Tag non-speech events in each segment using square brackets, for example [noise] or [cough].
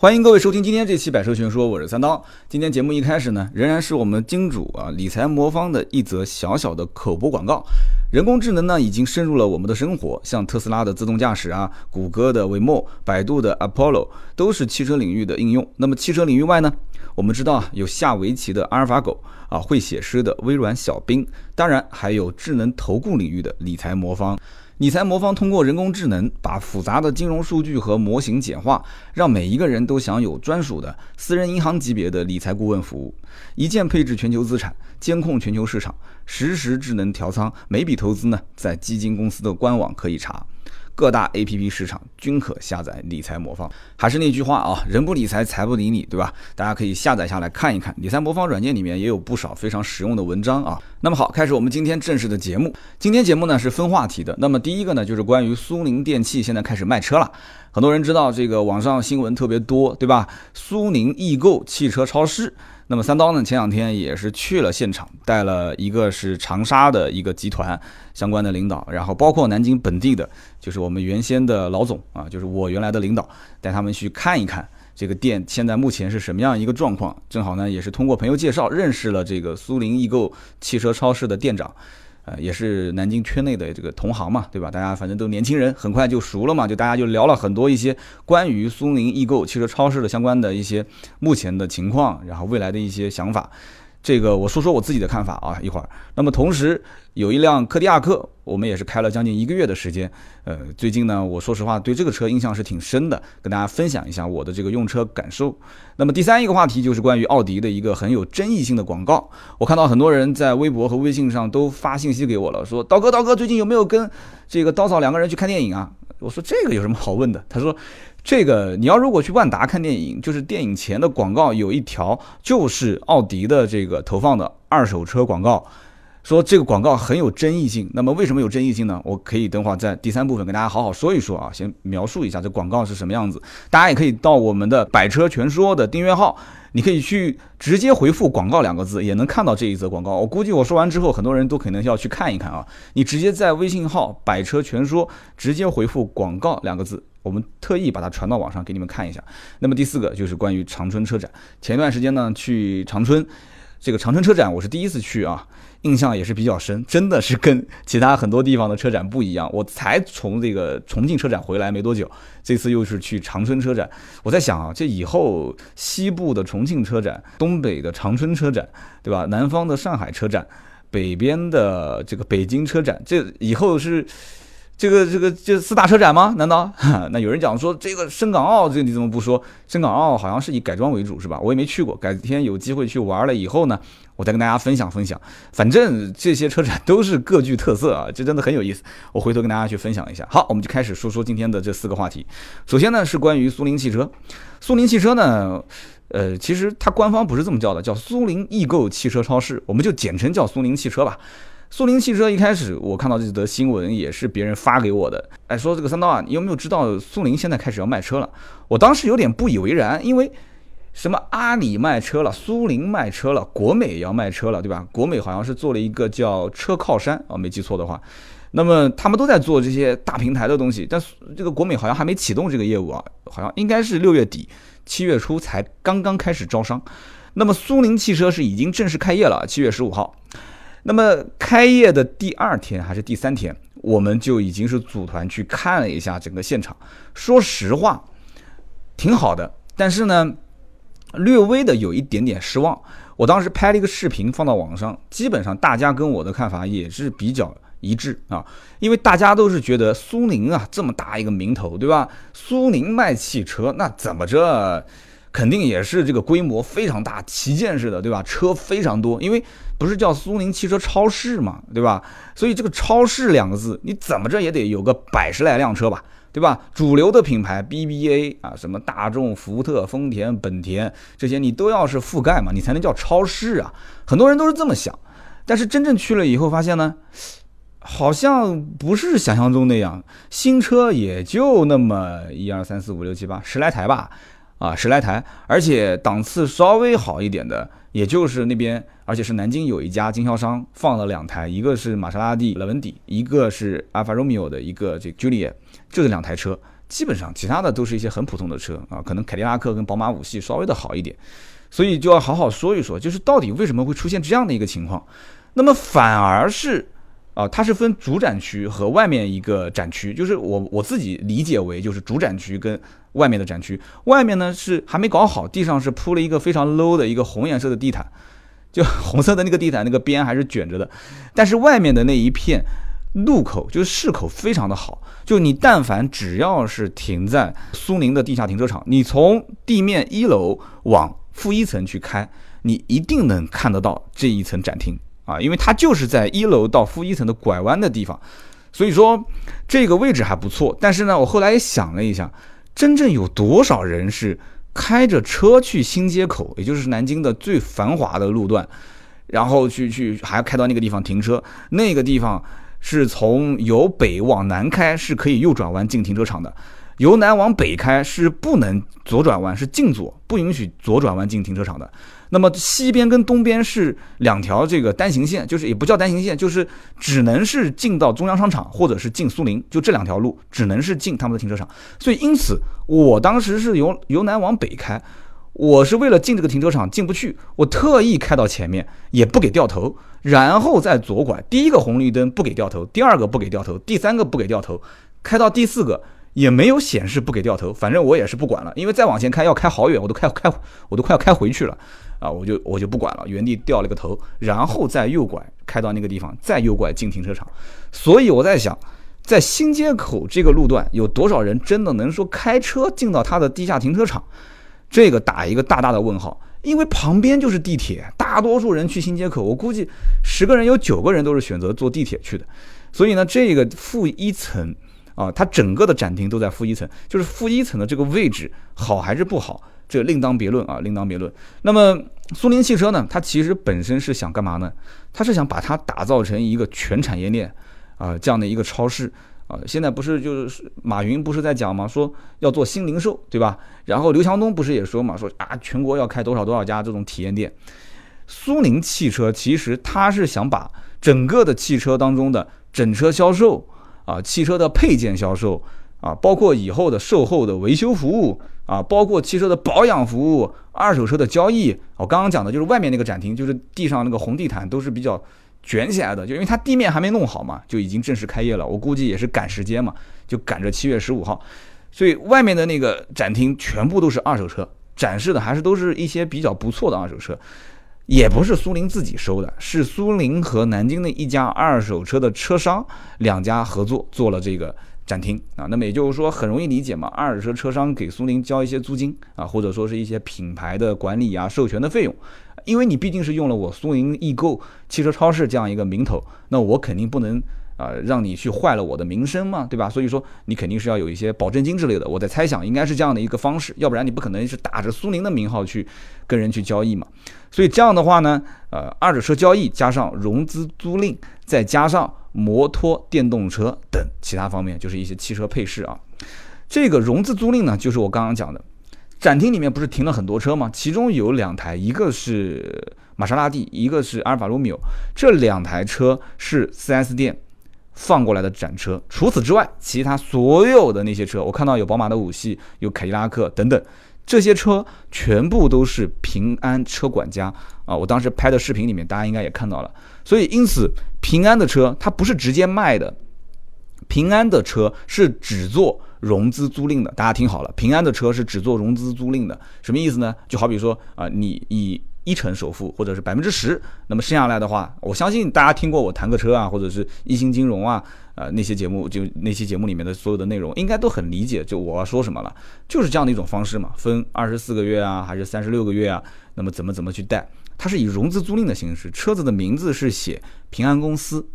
欢迎各位收听今天这期《百车全说》，我是三刀。今天节目一开始呢，仍然是我们金主啊理财魔方的一则小小的口播广告。人工智能呢，已经深入了我们的生活，像特斯拉的自动驾驶啊，谷歌的 Waymo，百度的 Apollo，都是汽车领域的应用。那么汽车领域外呢，我们知道啊，有下围棋的阿尔法狗啊，会写诗的微软小冰，当然还有智能投顾领域的理财魔方。理财魔方通过人工智能，把复杂的金融数据和模型简化，让每一个人都享有专属的私人银行级别的理财顾问服务，一键配置全球资产，监控全球市场，实时智能调仓，每笔投资呢，在基金公司的官网可以查。各大 A P P 市场均可下载理财魔方。还是那句话啊，人不理财，财不理你，对吧？大家可以下载下来看一看。理财魔方软件里面也有不少非常实用的文章啊。那么好，开始我们今天正式的节目。今天节目呢是分话题的。那么第一个呢就是关于苏宁电器现在开始卖车了。很多人知道这个网上新闻特别多，对吧？苏宁易购汽车超市。那么三刀呢？前两天也是去了现场，带了一个是长沙的一个集团相关的领导，然后包括南京本地的，就是我们原先的老总啊，就是我原来的领导，带他们去看一看这个店现在目前是什么样一个状况。正好呢，也是通过朋友介绍认识了这个苏宁易购汽车超市的店长。呃，也是南京圈内的这个同行嘛，对吧？大家反正都年轻人，很快就熟了嘛，就大家就聊了很多一些关于苏宁易购汽车超市的相关的一些目前的情况，然后未来的一些想法。这个我说说我自己的看法啊，一会儿。那么同时有一辆柯迪亚克，我们也是开了将近一个月的时间。呃，最近呢，我说实话对这个车印象是挺深的，跟大家分享一下我的这个用车感受。那么第三一个话题就是关于奥迪的一个很有争议性的广告。我看到很多人在微博和微信上都发信息给我了，说刀哥刀哥最近有没有跟这个刀嫂两个人去看电影啊？我说这个有什么好问的？他说。这个你要如果去万达看电影，就是电影前的广告有一条就是奥迪的这个投放的二手车广告，说这个广告很有争议性。那么为什么有争议性呢？我可以等会儿在第三部分跟大家好好说一说啊，先描述一下这广告是什么样子。大家也可以到我们的百车全说的订阅号，你可以去直接回复“广告”两个字，也能看到这一则广告。我估计我说完之后，很多人都可能要去看一看啊。你直接在微信号“百车全说”直接回复“广告”两个字。我们特意把它传到网上给你们看一下。那么第四个就是关于长春车展。前一段时间呢，去长春，这个长春车展我是第一次去啊，印象也是比较深，真的是跟其他很多地方的车展不一样。我才从这个重庆车展回来没多久，这次又是去长春车展。我在想啊，这以后西部的重庆车展、东北的长春车展，对吧？南方的上海车展、北边的这个北京车展，这以后是。这个这个这四大车展吗？难道？[laughs] 那有人讲说这个深港澳，这你怎么不说？深港澳好像是以改装为主，是吧？我也没去过，改天有机会去玩了以后呢，我再跟大家分享分享。反正这些车展 [laughs] 都是各具特色啊，这真的很有意思。我回头跟大家去分享一下。好，我们就开始说说今天的这四个话题。首先呢是关于苏宁汽车，苏宁汽车呢，呃，其实它官方不是这么叫的，叫苏宁易购汽车超市，我们就简称叫苏宁汽车吧。苏宁汽车一开始我看到这则新闻也是别人发给我的，哎，说这个三刀啊，你有没有知道苏宁现在开始要卖车了？我当时有点不以为然，因为什么阿里卖车了，苏宁卖车了，国美也要卖车了，对吧？国美好像是做了一个叫车靠山啊，没记错的话，那么他们都在做这些大平台的东西，但这个国美好像还没启动这个业务啊，好像应该是六月底七月初才刚刚开始招商。那么苏宁汽车是已经正式开业了，七月十五号。那么开业的第二天还是第三天，我们就已经是组团去看了一下整个现场。说实话，挺好的，但是呢，略微的有一点点失望。我当时拍了一个视频放到网上，基本上大家跟我的看法也是比较一致啊，因为大家都是觉得苏宁啊这么大一个名头，对吧？苏宁卖汽车，那怎么着？肯定也是这个规模非常大，旗舰式的，对吧？车非常多，因为不是叫苏宁汽车超市嘛，对吧？所以这个超市两个字，你怎么着也得有个百十来辆车吧，对吧？主流的品牌 BBA 啊，什么大众、福特、丰田、本田这些，你都要是覆盖嘛，你才能叫超市啊。很多人都是这么想，但是真正去了以后发现呢，好像不是想象中那样，新车也就那么一二三四五六七八十来台吧。啊，十来台，而且档次稍微好一点的，也就是那边，而且是南京有一家经销商放了两台，一个是玛莎拉蒂莱文迪，一个是阿尔法罗密欧的一个这 Juliet，就这两台车，基本上其他的都是一些很普通的车啊，可能凯迪拉克跟宝马五系稍微的好一点，所以就要好好说一说，就是到底为什么会出现这样的一个情况。那么反而是啊，它是分主展区和外面一个展区，就是我我自己理解为就是主展区跟外面的展区，外面呢是还没搞好，地上是铺了一个非常 low 的一个红颜色的地毯，就 [laughs] 红色的那个地毯那个边还是卷着的，但是外面的那一片。路口就是市口非常的好，就你但凡只要是停在苏宁的地下停车场，你从地面一楼往负一层去开，你一定能看得到这一层展厅啊，因为它就是在一楼到负一层的拐弯的地方，所以说这个位置还不错。但是呢，我后来也想了一下，真正有多少人是开着车去新街口，也就是南京的最繁华的路段，然后去去还要开到那个地方停车，那个地方。是从由北往南开是可以右转弯进停车场的，由南往北开是不能左转弯，是进左，不允许左转弯进停车场的。那么西边跟东边是两条这个单行线，就是也不叫单行线，就是只能是进到中央商场或者是进苏宁，就这两条路只能是进他们的停车场。所以因此我当时是由由南往北开。我是为了进这个停车场进不去，我特意开到前面，也不给掉头，然后再左拐。第一个红绿灯不给掉头，第二个不给掉头，第三个不给掉头，开到第四个也没有显示不给掉头。反正我也是不管了，因为再往前开要开好远，我都开开我都快要开回去了啊！我就我就不管了，原地掉了个头，然后再右拐开到那个地方，再右拐进停车场。所以我在想，在新街口这个路段，有多少人真的能说开车进到他的地下停车场？这个打一个大大的问号，因为旁边就是地铁，大多数人去新街口，我估计十个人有九个人都是选择坐地铁去的，所以呢，这个负一层啊，它整个的展厅都在负一层，就是负一层的这个位置好还是不好，这另当别论啊，另当别论。那么苏宁汽车呢，它其实本身是想干嘛呢？它是想把它打造成一个全产业链啊这样的一个超市。啊，现在不是就是马云不是在讲吗？说要做新零售，对吧？然后刘强东不是也说嘛？说啊，全国要开多少多少家这种体验店。苏宁汽车其实它是想把整个的汽车当中的整车销售啊，汽车的配件销售啊，包括以后的售后的维修服务啊，包括汽车的保养服务、二手车的交易。我刚刚讲的就是外面那个展厅，就是地上那个红地毯都是比较。卷起来的，就因为它地面还没弄好嘛，就已经正式开业了。我估计也是赶时间嘛，就赶着七月十五号，所以外面的那个展厅全部都是二手车，展示的还是都是一些比较不错的二手车，也不是苏宁自己收的，是苏宁和南京的一家二手车的车商两家合作做了这个展厅啊。那么也就是说，很容易理解嘛，二手车车商给苏宁交一些租金啊，或者说是一些品牌的管理啊、授权的费用。因为你毕竟是用了我苏宁易购汽车超市这样一个名头，那我肯定不能啊让你去坏了我的名声嘛，对吧？所以说你肯定是要有一些保证金之类的。我在猜想应该是这样的一个方式，要不然你不可能是打着苏宁的名号去跟人去交易嘛。所以这样的话呢，呃，二手车交易加上融资租赁，再加上摩托电动车等其他方面，就是一些汽车配饰啊。这个融资租赁呢，就是我刚刚讲的。展厅里面不是停了很多车吗？其中有两台，一个是玛莎拉蒂，一个是阿尔法罗密欧。这两台车是 4S 店放过来的展车。除此之外，其他所有的那些车，我看到有宝马的五系，有凯迪拉克等等，这些车全部都是平安车管家啊！我当时拍的视频里面，大家应该也看到了。所以，因此平安的车它不是直接卖的，平安的车是只做。融资租赁的，大家听好了，平安的车是只做融资租赁的，什么意思呢？就好比说啊，你以一成首付或者是百分之十，那么剩下来的话，我相信大家听过我谈个车啊，或者是一星金融啊，呃那些节目，就那期节目里面的所有的内容，应该都很理解，就我要说什么了，[laughs] 就是这样的一种方式嘛，分二十四个月啊，还是三十六个月啊，那么怎么怎么去贷，它是以融资租赁的形式，车子的名字是写平安公司。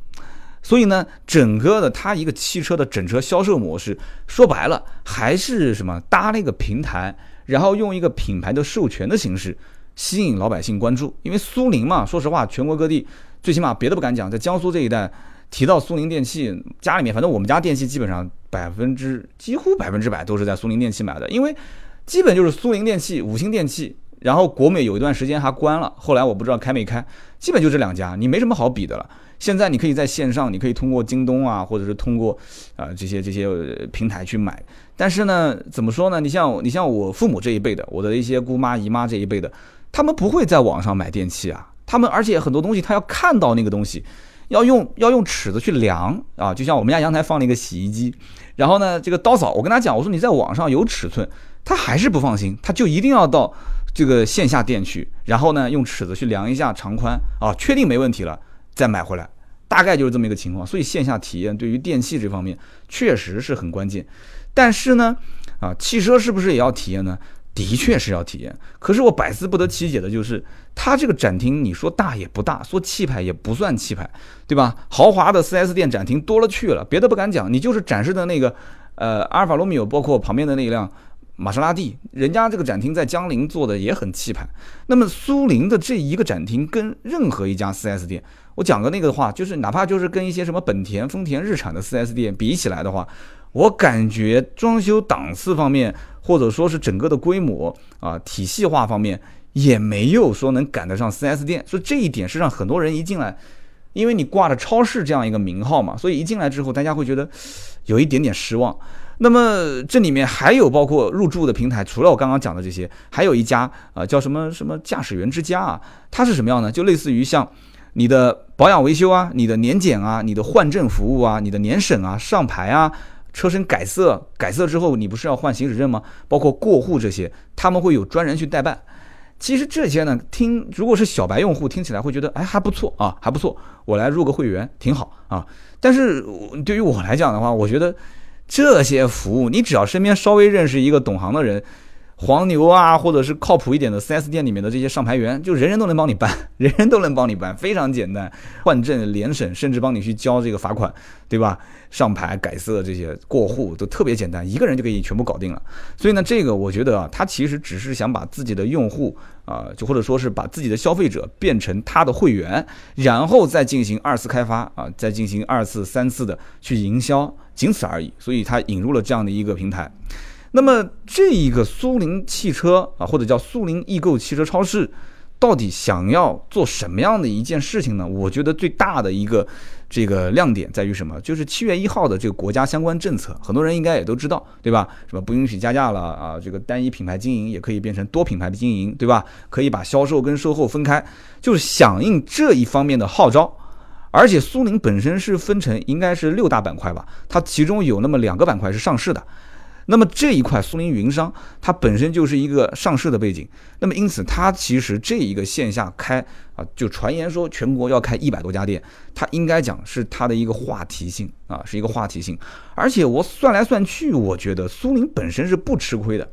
所以呢，整个的它一个汽车的整车销售模式，说白了还是什么搭了一个平台，然后用一个品牌的授权的形式吸引老百姓关注。因为苏宁嘛，说实话，全国各地最起码别的不敢讲，在江苏这一带提到苏宁电器，家里面反正我们家电器基本上百分之几乎百分之百都是在苏宁电器买的，因为基本就是苏宁电器、五星电器，然后国美有一段时间还关了，后来我不知道开没开，基本就这两家，你没什么好比的了。现在你可以在线上，你可以通过京东啊，或者是通过啊这些这些平台去买，但是呢，怎么说呢？你像你像我父母这一辈的，我的一些姑妈姨妈这一辈的，他们不会在网上买电器啊。他们而且很多东西他要看到那个东西，要用要用尺子去量啊。就像我们家阳台放了一个洗衣机，然后呢，这个刀嫂，我跟他讲，我说你在网上有尺寸，他还是不放心，他就一定要到这个线下店去，然后呢，用尺子去量一下长宽啊，确定没问题了再买回来。大概就是这么一个情况，所以线下体验对于电器这方面确实是很关键。但是呢，啊，汽车是不是也要体验呢？的确是要体验。可是我百思不得其解的就是，它这个展厅，你说大也不大，说气派也不算气派，对吧？豪华的 4S 店展厅多了去了，别的不敢讲，你就是展示的那个，呃，阿尔法罗密欧，包括旁边的那一辆玛莎拉蒂，人家这个展厅在江陵做的也很气派。那么苏宁的这一个展厅跟任何一家 4S 店。我讲个那个的话，就是哪怕就是跟一些什么本田、丰田、日产的 4S 店比起来的话，我感觉装修档次方面，或者说是整个的规模啊、体系化方面，也没有说能赶得上 4S 店。所以这一点是让很多人一进来，因为你挂着超市这样一个名号嘛，所以一进来之后，大家会觉得有一点点失望。那么这里面还有包括入驻的平台，除了我刚刚讲的这些，还有一家啊叫什么什么驾驶员之家啊，它是什么样呢？就类似于像。你的保养维修啊，你的年检啊，你的换证服务啊，你的年审啊，上牌啊，车身改色，改色之后你不是要换行驶证吗？包括过户这些，他们会有专人去代办。其实这些呢，听如果是小白用户听起来会觉得，哎还不错啊，还不错，我来入个会员挺好啊。但是对于我来讲的话，我觉得这些服务，你只要身边稍微认识一个懂行的人。黄牛啊，或者是靠谱一点的 4S 店里面的这些上牌员，就人人都能帮你办，[laughs] 人人都能帮你办，非常简单，换证、联审，甚至帮你去交这个罚款，对吧？上牌、改色这些过户都特别简单，一个人就可以全部搞定了。所以呢，这个我觉得啊，他其实只是想把自己的用户啊，就或者说是把自己的消费者变成他的会员，然后再进行二次开发啊，再进行二次、三次的去营销，仅此而已。所以他引入了这样的一个平台。那么这一个苏宁汽车啊，或者叫苏宁易购汽车超市，到底想要做什么样的一件事情呢？我觉得最大的一个这个亮点在于什么？就是七月一号的这个国家相关政策，很多人应该也都知道，对吧？什么不允许加价了啊？这个单一品牌经营也可以变成多品牌的经营，对吧？可以把销售跟售后分开，就是响应这一方面的号召。而且苏宁本身是分成应该是六大板块吧，它其中有那么两个板块是上市的。那么这一块苏宁云商，它本身就是一个上市的背景，那么因此它其实这一个线下开啊，就传言说全国要开一百多家店，它应该讲是它的一个话题性啊，是一个话题性。而且我算来算去，我觉得苏宁本身是不吃亏的。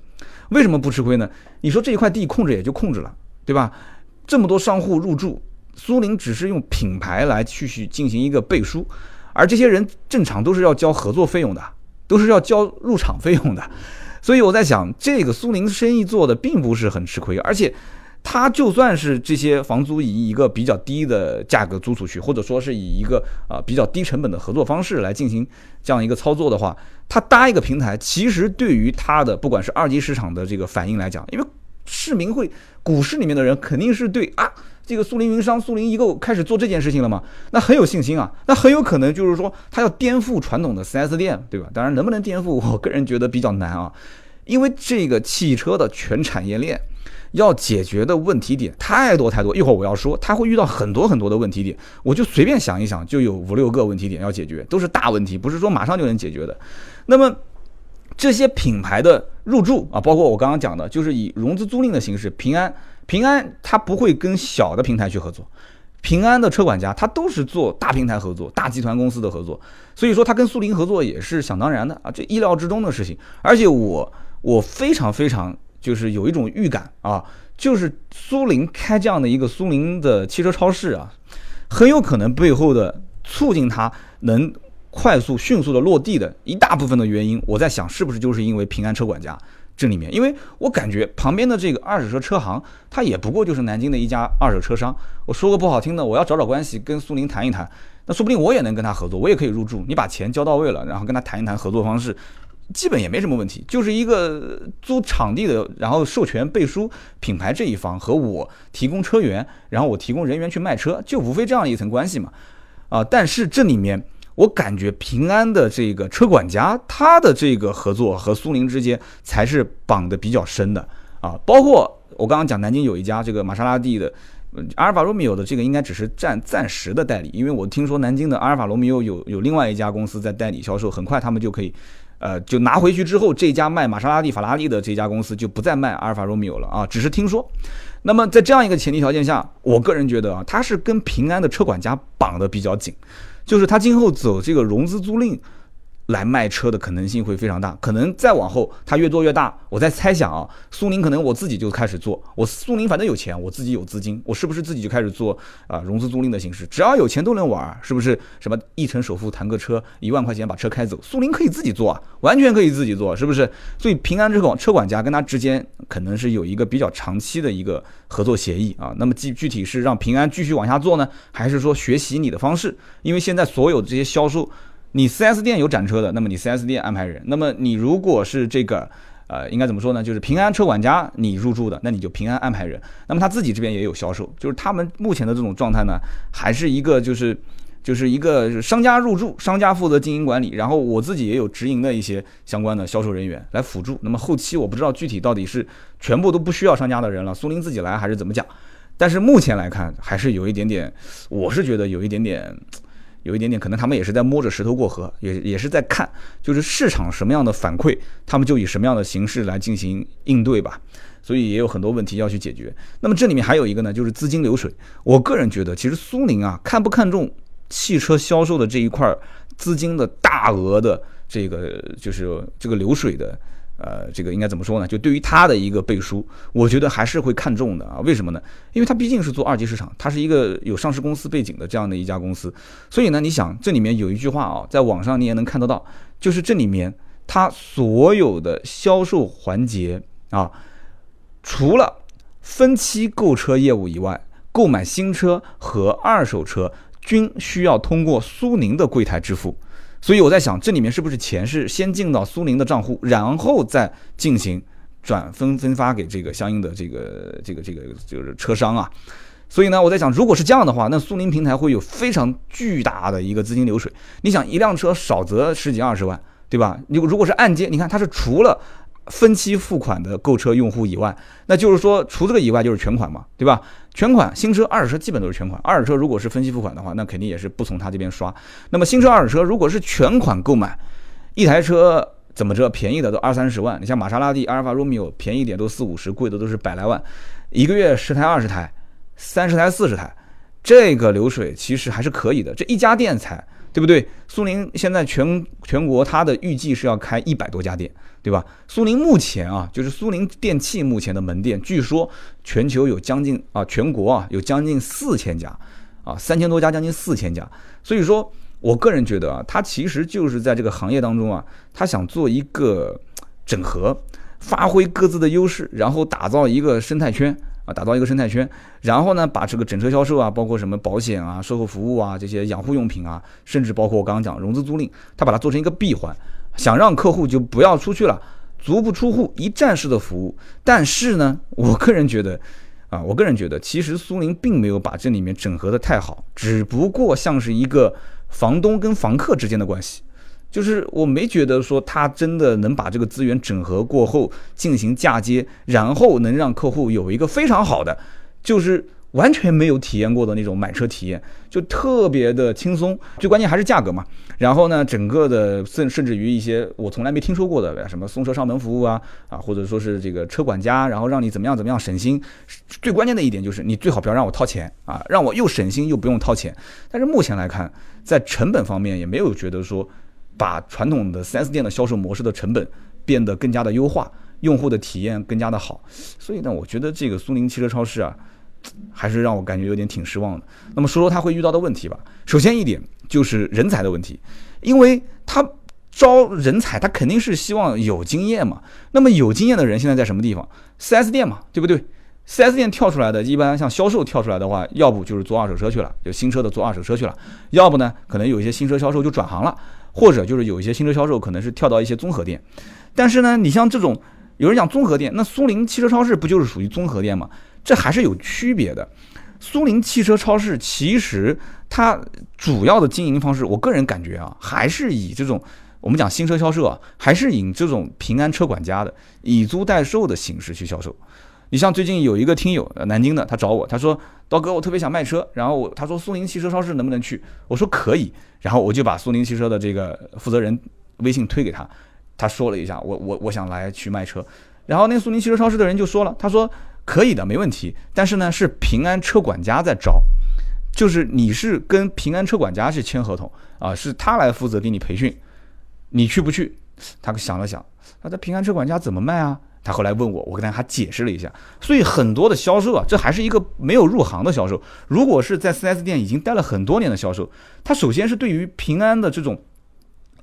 为什么不吃亏呢？你说这一块地控制也就控制了，对吧？这么多商户入驻，苏宁只是用品牌来去去进行一个背书，而这些人正常都是要交合作费用的。都是要交入场费用的，所以我在想，这个苏宁生意做的并不是很吃亏，而且，他就算是这些房租以一个比较低的价格租出去，或者说是以一个啊比较低成本的合作方式来进行这样一个操作的话，他搭一个平台，其实对于他的不管是二级市场的这个反应来讲，因为市民会股市里面的人肯定是对啊。这个苏宁云商、苏宁易购开始做这件事情了吗？那很有信心啊，那很有可能就是说他要颠覆传统的 4S 店，对吧？当然，能不能颠覆，[laughs] 我个人觉得比较难啊，因为这个汽车的全产业链要解决的问题点太多太多。一会儿我要说，他会遇到很多很多的问题点，我就随便想一想，就有五六个问题点要解决，都是大问题，不是说马上就能解决的。那么这些品牌的入驻啊，包括我刚刚讲的，就是以融资租赁的形式，平安。平安它不会跟小的平台去合作，平安的车管家它都是做大平台合作、大集团公司的合作，所以说它跟苏宁合作也是想当然的啊，这意料之中的事情。而且我我非常非常就是有一种预感啊，就是苏宁开这样的一个苏宁的汽车超市啊，很有可能背后的促进它能快速迅速的落地的一大部分的原因，我在想是不是就是因为平安车管家。这里面，因为我感觉旁边的这个二手车车行，它也不过就是南京的一家二手车商。我说个不好听的，我要找找关系跟苏宁谈一谈，那说不定我也能跟他合作，我也可以入驻。你把钱交到位了，然后跟他谈一谈合作方式，基本也没什么问题。就是一个租场地的，然后授权背书品牌这一方和我提供车源，然后我提供人员去卖车，就无非这样一层关系嘛。啊，但是这里面。我感觉平安的这个车管家，他的这个合作和苏宁之间才是绑得比较深的啊。包括我刚刚讲南京有一家这个玛莎拉蒂的阿尔法罗密欧的这个应该只是暂暂时的代理，因为我听说南京的阿尔法罗密欧有有另外一家公司在代理销售，很快他们就可以。呃，就拿回去之后，这家卖玛莎拉蒂、法拉利的这家公司就不再卖阿尔法罗密欧了啊，只是听说。那么在这样一个前提条件下，我个人觉得啊，它是跟平安的车管家绑得比较紧，就是他今后走这个融资租赁。来卖车的可能性会非常大，可能再往后它越做越大。我在猜想啊，苏宁可能我自己就开始做，我苏宁反正有钱，我自己有资金，我是不是自己就开始做啊融资租赁的形式？只要有钱都能玩，是不是？什么一成首付谈个车，一万块钱把车开走，苏宁可以自己做啊，完全可以自己做，是不是？所以平安这种车管家跟他之间可能是有一个比较长期的一个合作协议啊。那么具具体是让平安继续往下做呢，还是说学习你的方式？因为现在所有这些销售。你 4S 店有展车的，那么你 4S 店安排人；那么你如果是这个，呃，应该怎么说呢？就是平安车管家你入驻的，那你就平安安排人。那么他自己这边也有销售，就是他们目前的这种状态呢，还是一个就是就是一个商家入驻，商家负责经营管理，然后我自己也有直营的一些相关的销售人员来辅助。那么后期我不知道具体到底是全部都不需要商家的人了，苏宁自己来还是怎么讲？但是目前来看，还是有一点点，我是觉得有一点点。有一点点，可能他们也是在摸着石头过河，也也是在看，就是市场什么样的反馈，他们就以什么样的形式来进行应对吧。所以也有很多问题要去解决。那么这里面还有一个呢，就是资金流水。我个人觉得，其实苏宁啊，看不看重汽车销售的这一块资金的大额的这个就是这个流水的。呃，这个应该怎么说呢？就对于它的一个背书，我觉得还是会看重的啊。为什么呢？因为它毕竟是做二级市场，它是一个有上市公司背景的这样的一家公司。所以呢，你想这里面有一句话啊，在网上你也能看得到，就是这里面它所有的销售环节啊，除了分期购车业务以外，购买新车和二手车均需要通过苏宁的柜台支付。所以我在想，这里面是不是钱是先进到苏宁的账户，然后再进行转分分发给这个相应的这个这个这个就是车商啊？所以呢，我在想，如果是这样的话，那苏宁平台会有非常巨大的一个资金流水。你想，一辆车少则十几二十万，对吧？你如果是按揭，你看它是除了。分期付款的购车用户以外，那就是说除这个以外就是全款嘛，对吧？全款新车、二手车基本都是全款。二手车如果是分期付款的话，那肯定也是不从他这边刷。那么新车、二手车如果是全款购买，一台车怎么着便宜的都二三十万。你像玛莎拉蒂、阿尔法罗密欧便宜点都四五十，贵的都是百来万。一个月十台、二十台、三十台、四十台，这个流水其实还是可以的。这一家店才。对不对？苏宁现在全全国它的预计是要开一百多家店，对吧？苏宁目前啊，就是苏宁电器目前的门店，据说全球有将近啊，全国啊有将近四千家，啊三千多家，将近四千家。所以说我个人觉得啊，它其实就是在这个行业当中啊，它想做一个整合，发挥各自的优势，然后打造一个生态圈。打造一个生态圈，然后呢，把这个整车销售啊，包括什么保险啊、售后服务啊、这些养护用品啊，甚至包括我刚刚讲融资租赁，他把它做成一个闭环，想让客户就不要出去了，足不出户，一站式的服务。但是呢，我个人觉得，啊，我个人觉得，其实苏宁并没有把这里面整合的太好，只不过像是一个房东跟房客之间的关系。就是我没觉得说他真的能把这个资源整合过后进行嫁接，然后能让客户有一个非常好的，就是完全没有体验过的那种买车体验，就特别的轻松。最关键还是价格嘛。然后呢，整个的甚甚至于一些我从来没听说过的，什么送车上门服务啊啊，或者说是这个车管家，然后让你怎么样怎么样省心。最关键的一点就是你最好不要让我掏钱啊，让我又省心又不用掏钱。但是目前来看，在成本方面也没有觉得说。把传统的 4S 店的销售模式的成本变得更加的优化，用户的体验更加的好，所以呢，我觉得这个苏宁汽车超市啊，还是让我感觉有点挺失望的。那么说说他会遇到的问题吧。首先一点就是人才的问题，因为他招人才，他肯定是希望有经验嘛。那么有经验的人现在在什么地方？4S 店嘛，对不对？4S 店跳出来的，一般像销售跳出来的话，要不就是做二手车去了，就新车的做二手车去了；要不呢，可能有一些新车销售就转行了。或者就是有一些新车销售可能是跳到一些综合店，但是呢，你像这种有人讲综合店，那苏宁汽车超市不就是属于综合店吗？这还是有区别的。苏宁汽车超市其实它主要的经营方式，我个人感觉啊，还是以这种我们讲新车销售啊，还是以这种平安车管家的以租代售的形式去销售。你像最近有一个听友，南京的，他找我，他说刀哥，我特别想卖车，然后我他说苏宁汽车超市能不能去？我说可以，然后我就把苏宁汽车的这个负责人微信推给他，他说了一下，我我我想来去卖车，然后那苏宁汽车超市的人就说了，他说可以的，没问题，但是呢是平安车管家在招。就是你是跟平安车管家去签合同啊，是他来负责给你培训，你去不去？他想了想，他的平安车管家怎么卖啊？他后来问我，我跟他还解释了一下。所以很多的销售啊，这还是一个没有入行的销售。如果是在 4S 店已经待了很多年的销售，他首先是对于平安的这种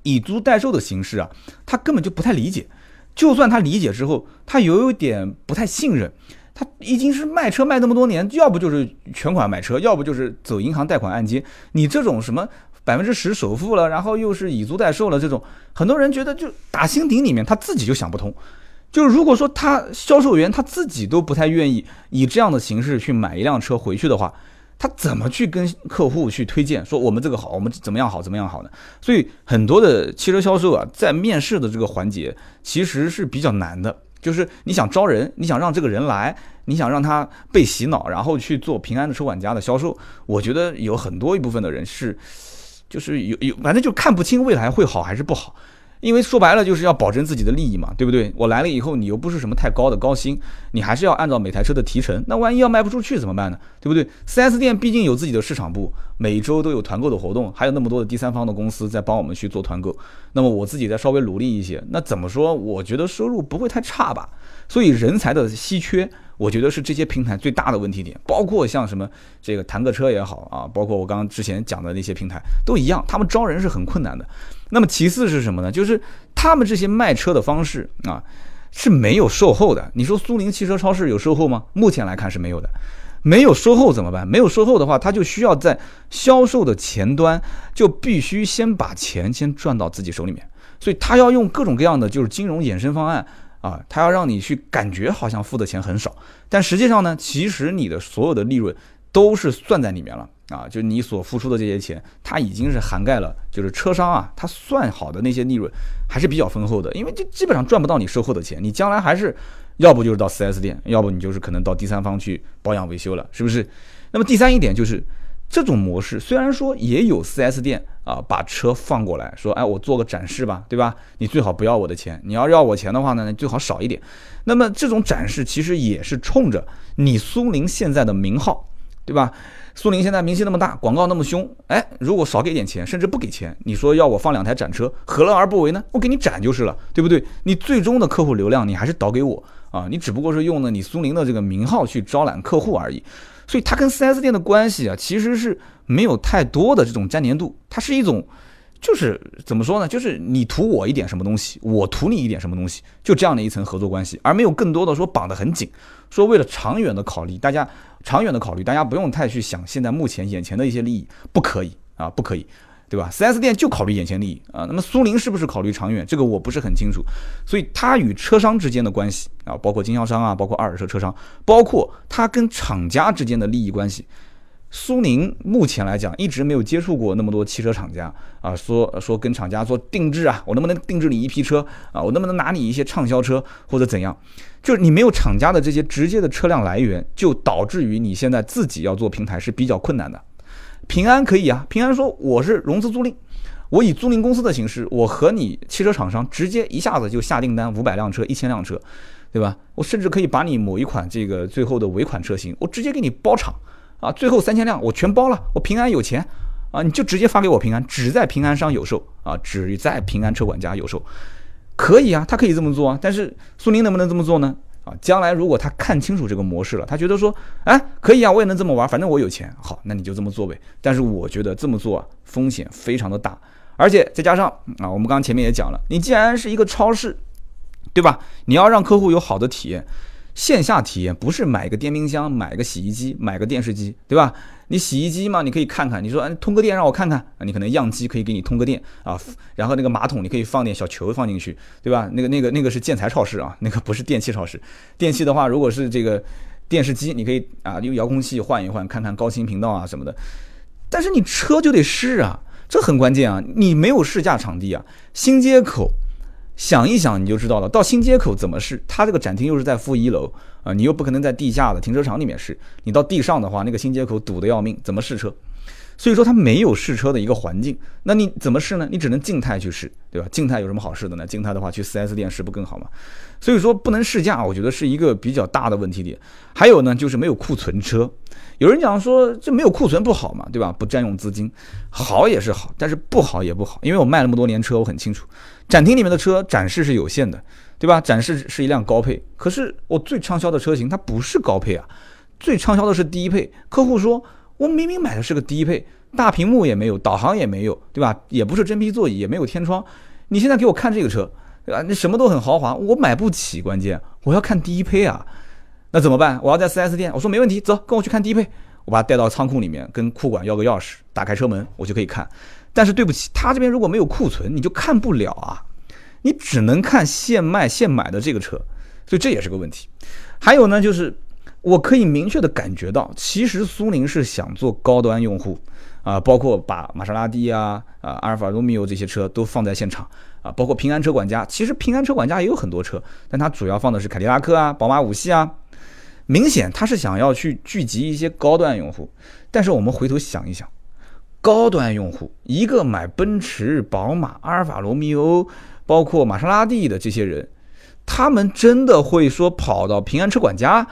以租代售的形式啊，他根本就不太理解。就算他理解之后，他有一点不太信任。他已经是卖车卖那么多年，要不就是全款买车，要不就是走银行贷款按揭。你这种什么百分之十首付了，然后又是以租代售了，这种很多人觉得就打心底里面他自己就想不通。就是如果说他销售员他自己都不太愿意以这样的形式去买一辆车回去的话，他怎么去跟客户去推荐说我们这个好，我们怎么样好，怎么样好呢？所以很多的汽车销售啊，在面试的这个环节其实是比较难的。就是你想招人，你想让这个人来，你想让他被洗脑，然后去做平安的车管家的销售。我觉得有很多一部分的人是，就是有有，反正就看不清未来会好还是不好。因为说白了就是要保证自己的利益嘛，对不对？我来了以后，你又不是什么太高的高薪，你还是要按照每台车的提成。那万一要卖不出去怎么办呢？对不对？4S 店毕竟有自己的市场部，每周都有团购的活动，还有那么多的第三方的公司在帮我们去做团购。那么我自己再稍微努力一些，那怎么说？我觉得收入不会太差吧。所以人才的稀缺。我觉得是这些平台最大的问题点，包括像什么这个弹个车也好啊，包括我刚刚之前讲的那些平台都一样，他们招人是很困难的。那么其次是什么呢？就是他们这些卖车的方式啊是没有售后的。你说苏宁汽车超市有售后吗？目前来看是没有的。没有售后怎么办？没有售后的话，他就需要在销售的前端就必须先把钱先赚到自己手里面，所以他要用各种各样的就是金融衍生方案。啊，他要让你去感觉好像付的钱很少，但实际上呢，其实你的所有的利润都是算在里面了啊，就你所付出的这些钱，它已经是涵盖了，就是车商啊，他算好的那些利润还是比较丰厚的，因为就基本上赚不到你售后的钱，你将来还是要不就是到 4S 店，要不你就是可能到第三方去保养维修了，是不是？那么第三一点就是。这种模式虽然说也有 4S 店啊，把车放过来说，哎，我做个展示吧，对吧？你最好不要我的钱，你要要我钱的话呢，你最好少一点。那么这种展示其实也是冲着你苏宁现在的名号，对吧？苏宁现在名气那么大，广告那么凶，哎，如果少给点钱，甚至不给钱，你说要我放两台展车，何乐而不为呢？我给你展就是了，对不对？你最终的客户流量你还是导给我啊，你只不过是用了你苏宁的这个名号去招揽客户而已。所以它跟 4S 店的关系啊，其实是没有太多的这种粘连度，它是一种，就是怎么说呢？就是你图我一点什么东西，我图你一点什么东西，就这样的一层合作关系，而没有更多的说绑得很紧，说为了长远的考虑，大家长远的考虑，大家不用太去想现在目前眼前的一些利益，不可以啊，不可以。对吧？4S 店就考虑眼前利益啊。那么苏宁是不是考虑长远？这个我不是很清楚。所以它与车商之间的关系啊，包括经销商啊，包括二手车车商，包括它跟厂家之间的利益关系，苏宁目前来讲一直没有接触过那么多汽车厂家啊。说说跟厂家做定制啊，我能不能定制你一批车啊？我能不能拿你一些畅销车或者怎样？就是你没有厂家的这些直接的车辆来源，就导致于你现在自己要做平台是比较困难的。平安可以啊，平安说我是融资租赁，我以租赁公司的形式，我和你汽车厂商直接一下子就下订单五百辆车、一千辆车，对吧？我甚至可以把你某一款这个最后的尾款车型，我直接给你包场啊，最后三千辆我全包了，我平安有钱啊，你就直接发给我平安，只在平安商有售啊，只在平安车管家有售，可以啊，他可以这么做啊，但是苏宁能不能这么做呢？啊，将来如果他看清楚这个模式了，他觉得说，哎，可以啊，我也能这么玩，反正我有钱，好，那你就这么做呗。但是我觉得这么做啊风险非常的大，而且再加上啊，我们刚刚前面也讲了，你既然是一个超市，对吧？你要让客户有好的体验。线下体验不是买个电冰箱、买个洗衣机、买个电视机，对吧？你洗衣机嘛，你可以看看，你说，哎，通个电让我看看啊，你可能样机可以给你通个电啊，然后那个马桶你可以放点小球放进去，对吧？那个那个那个是建材超市啊，那个不是电器超市。电器的话，如果是这个电视机，你可以啊用遥控器换一换，看看高清频道啊什么的。但是你车就得试啊，这很关键啊！你没有试驾场地啊，新街口。想一想你就知道了，到新街口怎么试？它这个展厅又是在负一楼啊，你又不可能在地下的停车场里面试。你到地上的话，那个新街口堵得要命，怎么试车？所以说它没有试车的一个环境，那你怎么试呢？你只能静态去试，对吧？静态有什么好试的呢？静态的话去 4S 店试不更好吗？所以说不能试驾，我觉得是一个比较大的问题点。还有呢，就是没有库存车。有人讲说这没有库存不好嘛，对吧？不占用资金，好也是好，但是不好也不好，因为我卖那么多年车，我很清楚。展厅里面的车展示是有限的，对吧？展示是一辆高配，可是我最畅销的车型它不是高配啊，最畅销的是低配。客户说，我明明买的是个低配，大屏幕也没有，导航也没有，对吧？也不是真皮座椅，也没有天窗，你现在给我看这个车，对吧？你什么都很豪华，我买不起，关键我要看低配啊，那怎么办？我要在 4S 店，我说没问题，走，跟我去看低配，我把它带到仓库里面，跟库管要个钥匙，打开车门，我就可以看。但是对不起，他这边如果没有库存，你就看不了啊，你只能看现卖现买的这个车，所以这也是个问题。还有呢，就是我可以明确的感觉到，其实苏宁是想做高端用户啊，包括把玛莎拉蒂啊、啊阿尔法罗密欧这些车都放在现场啊，包括平安车管家，其实平安车管家也有很多车，但它主要放的是凯迪拉克啊、宝马五系啊，明显它是想要去聚集一些高端用户。但是我们回头想一想。高端用户，一个买奔驰、宝马、阿尔法罗密欧，包括玛莎拉蒂的这些人，他们真的会说跑到平安车管家，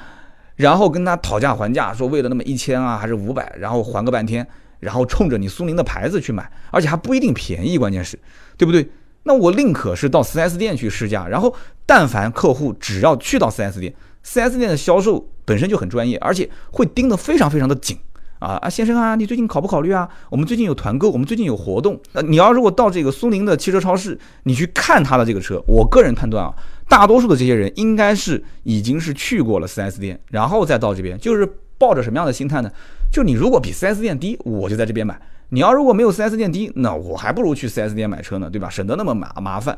然后跟他讨价还价，说为了那么一千啊，还是五百，然后还个半天，然后冲着你苏宁的牌子去买，而且还不一定便宜，关键是，对不对？那我宁可是到 4S 店去试驾，然后但凡客户只要去到 4S 店，4S 店的销售本身就很专业，而且会盯得非常非常的紧。啊啊，先生啊，你最近考不考虑啊？我们最近有团购，我们最近有活动。呃，你要如果到这个苏宁的汽车超市，你去看他的这个车，我个人判断啊，大多数的这些人应该是已经是去过了 4S 店，然后再到这边，就是抱着什么样的心态呢？就你如果比 4S 店低，我就在这边买；你要如果没有 4S 店低，那我还不如去 4S 店买车呢，对吧？省得那么麻麻烦。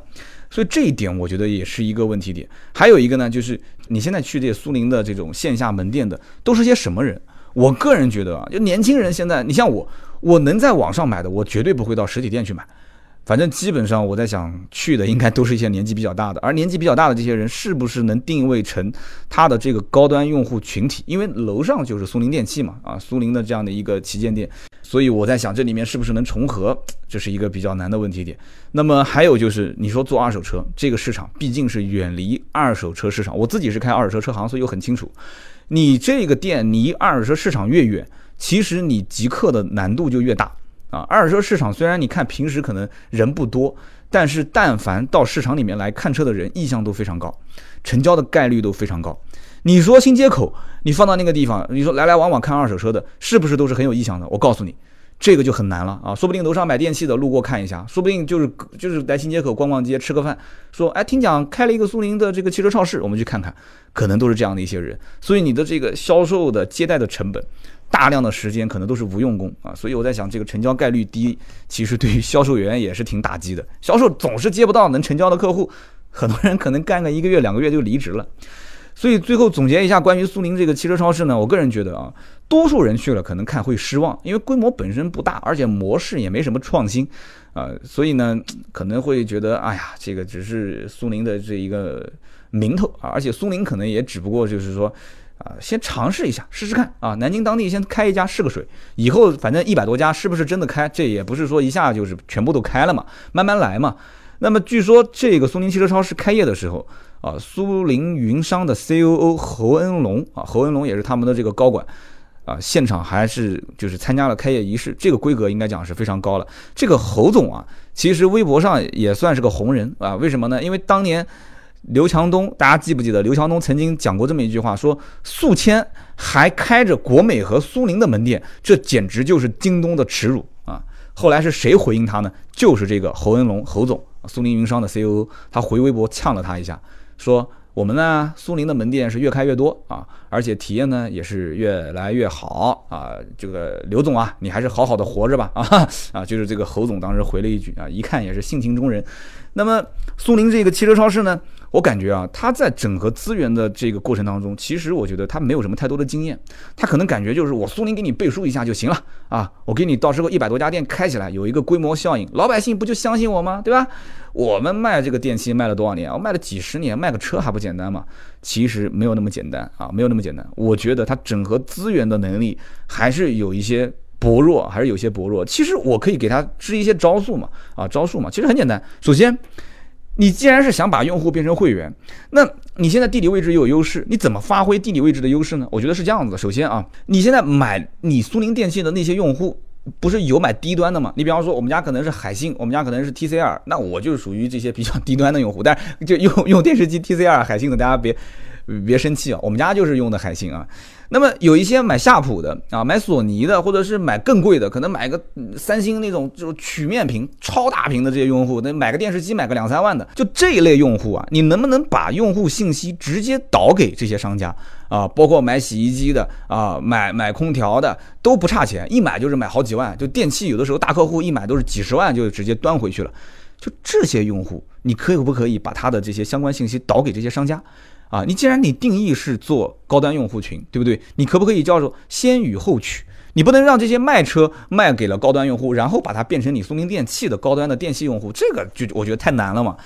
所以这一点我觉得也是一个问题点。还有一个呢，就是你现在去这些苏宁的这种线下门店的，都是些什么人？我个人觉得啊，就年轻人现在，你像我，我能在网上买的，我绝对不会到实体店去买。反正基本上我在想去的，应该都是一些年纪比较大的。而年纪比较大的这些人，是不是能定位成他的这个高端用户群体？因为楼上就是苏宁电器嘛，啊，苏宁的这样的一个旗舰店，所以我在想这里面是不是能重合，这是一个比较难的问题点。那么还有就是，你说做二手车这个市场，毕竟是远离二手车市场。我自己是开二手车车行，所以我很清楚。你这个店离二手车市场越远，其实你集客的难度就越大啊！二手车市场虽然你看平时可能人不多，但是但凡到市场里面来看车的人，意向都非常高，成交的概率都非常高。你说新街口，你放到那个地方，你说来来往往看二手车的，是不是都是很有意向的？我告诉你。这个就很难了啊！说不定楼上买电器的路过看一下，说不定就是就是来新街口逛逛街吃个饭，说哎听讲开了一个苏宁的这个汽车超市，我们去看看，可能都是这样的一些人。所以你的这个销售的接待的成本，大量的时间可能都是无用功啊！所以我在想，这个成交概率低，其实对于销售员也是挺打击的。销售总是接不到能成交的客户，很多人可能干个一个月两个月就离职了。所以最后总结一下，关于苏宁这个汽车超市呢，我个人觉得啊，多数人去了可能看会失望，因为规模本身不大，而且模式也没什么创新，啊，所以呢可能会觉得，哎呀，这个只是苏宁的这一个名头啊，而且苏宁可能也只不过就是说，啊，先尝试一下，试试看啊，南京当地先开一家试个水，以后反正一百多家是不是真的开，这也不是说一下就是全部都开了嘛，慢慢来嘛。那么据说这个苏宁汽车超市开业的时候。啊，苏宁云商的 C.O.O 侯恩龙啊，侯恩龙也是他们的这个高管啊，现场还是就是参加了开业仪式，这个规格应该讲是非常高了。这个侯总啊，其实微博上也算是个红人啊，为什么呢？因为当年刘强东，大家记不记得刘强东曾经讲过这么一句话，说宿迁还开着国美和苏宁的门店，这简直就是京东的耻辱啊！后来是谁回应他呢？就是这个侯恩龙侯总，苏宁云商的 CEO，他回微博呛了他一下。说我们呢，苏宁的门店是越开越多啊，而且体验呢也是越来越好啊。这个刘总啊，你还是好好的活着吧啊 [laughs] 啊！就是这个侯总当时回了一句啊，一看也是性情中人。那么苏宁这个汽车超市呢，我感觉啊，他在整合资源的这个过程当中，其实我觉得他没有什么太多的经验，他可能感觉就是我苏宁给你背书一下就行了啊，我给你到时候一百多家店开起来，有一个规模效应，老百姓不就相信我吗？对吧？我们卖这个电器卖了多少年？我卖了几十年，卖个车还不简单吗？其实没有那么简单啊，没有那么简单。我觉得他整合资源的能力还是有一些薄弱，还是有些薄弱。其实我可以给他支一些招数嘛，啊，招数嘛，其实很简单。首先。你既然是想把用户变成会员，那你现在地理位置又有优势，你怎么发挥地理位置的优势呢？我觉得是这样子的。首先啊，你现在买你苏宁电器的那些用户，不是有买低端的吗？你比方说我们家可能是海信，我们家可能是 TCL，那我就是属于这些比较 [laughs] 低端的用户。但是就用用电视机 TCL、海信的，大家别别生气啊，我们家就是用的海信啊。那么有一些买夏普的啊，买索尼的，或者是买更贵的，可能买个三星那种就曲面屏、超大屏的这些用户，那买个电视机买个两三万的，就这一类用户啊，你能不能把用户信息直接导给这些商家啊？包括买洗衣机的啊，买买空调的都不差钱，一买就是买好几万。就电器有的时候大客户一买都是几十万就直接端回去了。就这些用户，你可以不可以把他的这些相关信息导给这些商家？啊，你既然你定义是做高端用户群，对不对？你可不可以叫做先予后取？你不能让这些卖车卖给了高端用户，然后把它变成你苏宁电器的高端的电器用户，这个就我觉得太难了嘛，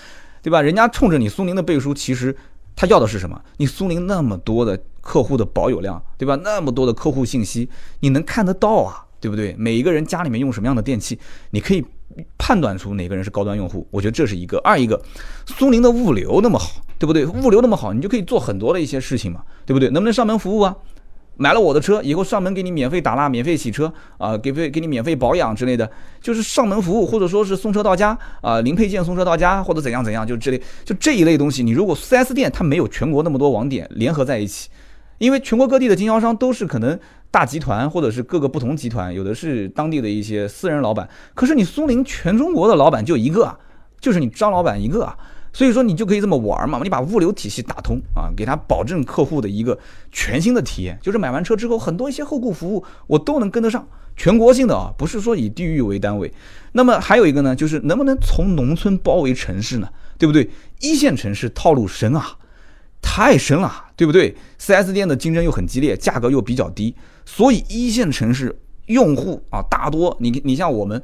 对吧？人家冲着你苏宁的背书，其实他要的是什么？你苏宁那么多的客户的保有量，对吧？那么多的客户信息，你能看得到啊，对不对？每一个人家里面用什么样的电器，你可以。判断出哪个人是高端用户，我觉得这是一个。二一个，苏宁的物流那么好，对不对？物流那么好，你就可以做很多的一些事情嘛，对不对？能不能上门服务啊？买了我的车以后，上门给你免费打蜡、免费洗车啊，给费给你免费保养之类的，就是上门服务，或者说是送车到家啊，零配件送车到家，或者怎样怎样，就这类就这一类东西。你如果 4S 店它没有全国那么多网点联合在一起，因为全国各地的经销商都是可能。大集团或者是各个不同集团，有的是当地的一些私人老板，可是你苏宁全中国的老板就一个啊，就是你张老板一个啊，所以说你就可以这么玩嘛，你把物流体系打通啊，给他保证客户的一个全新的体验，就是买完车之后很多一些后顾服务我都能跟得上，全国性的啊，不是说以地域为单位。那么还有一个呢，就是能不能从农村包围城市呢？对不对？一线城市套路深啊。太深了，对不对？4S 店的竞争又很激烈，价格又比较低，所以一线城市用户啊，大多你你像我们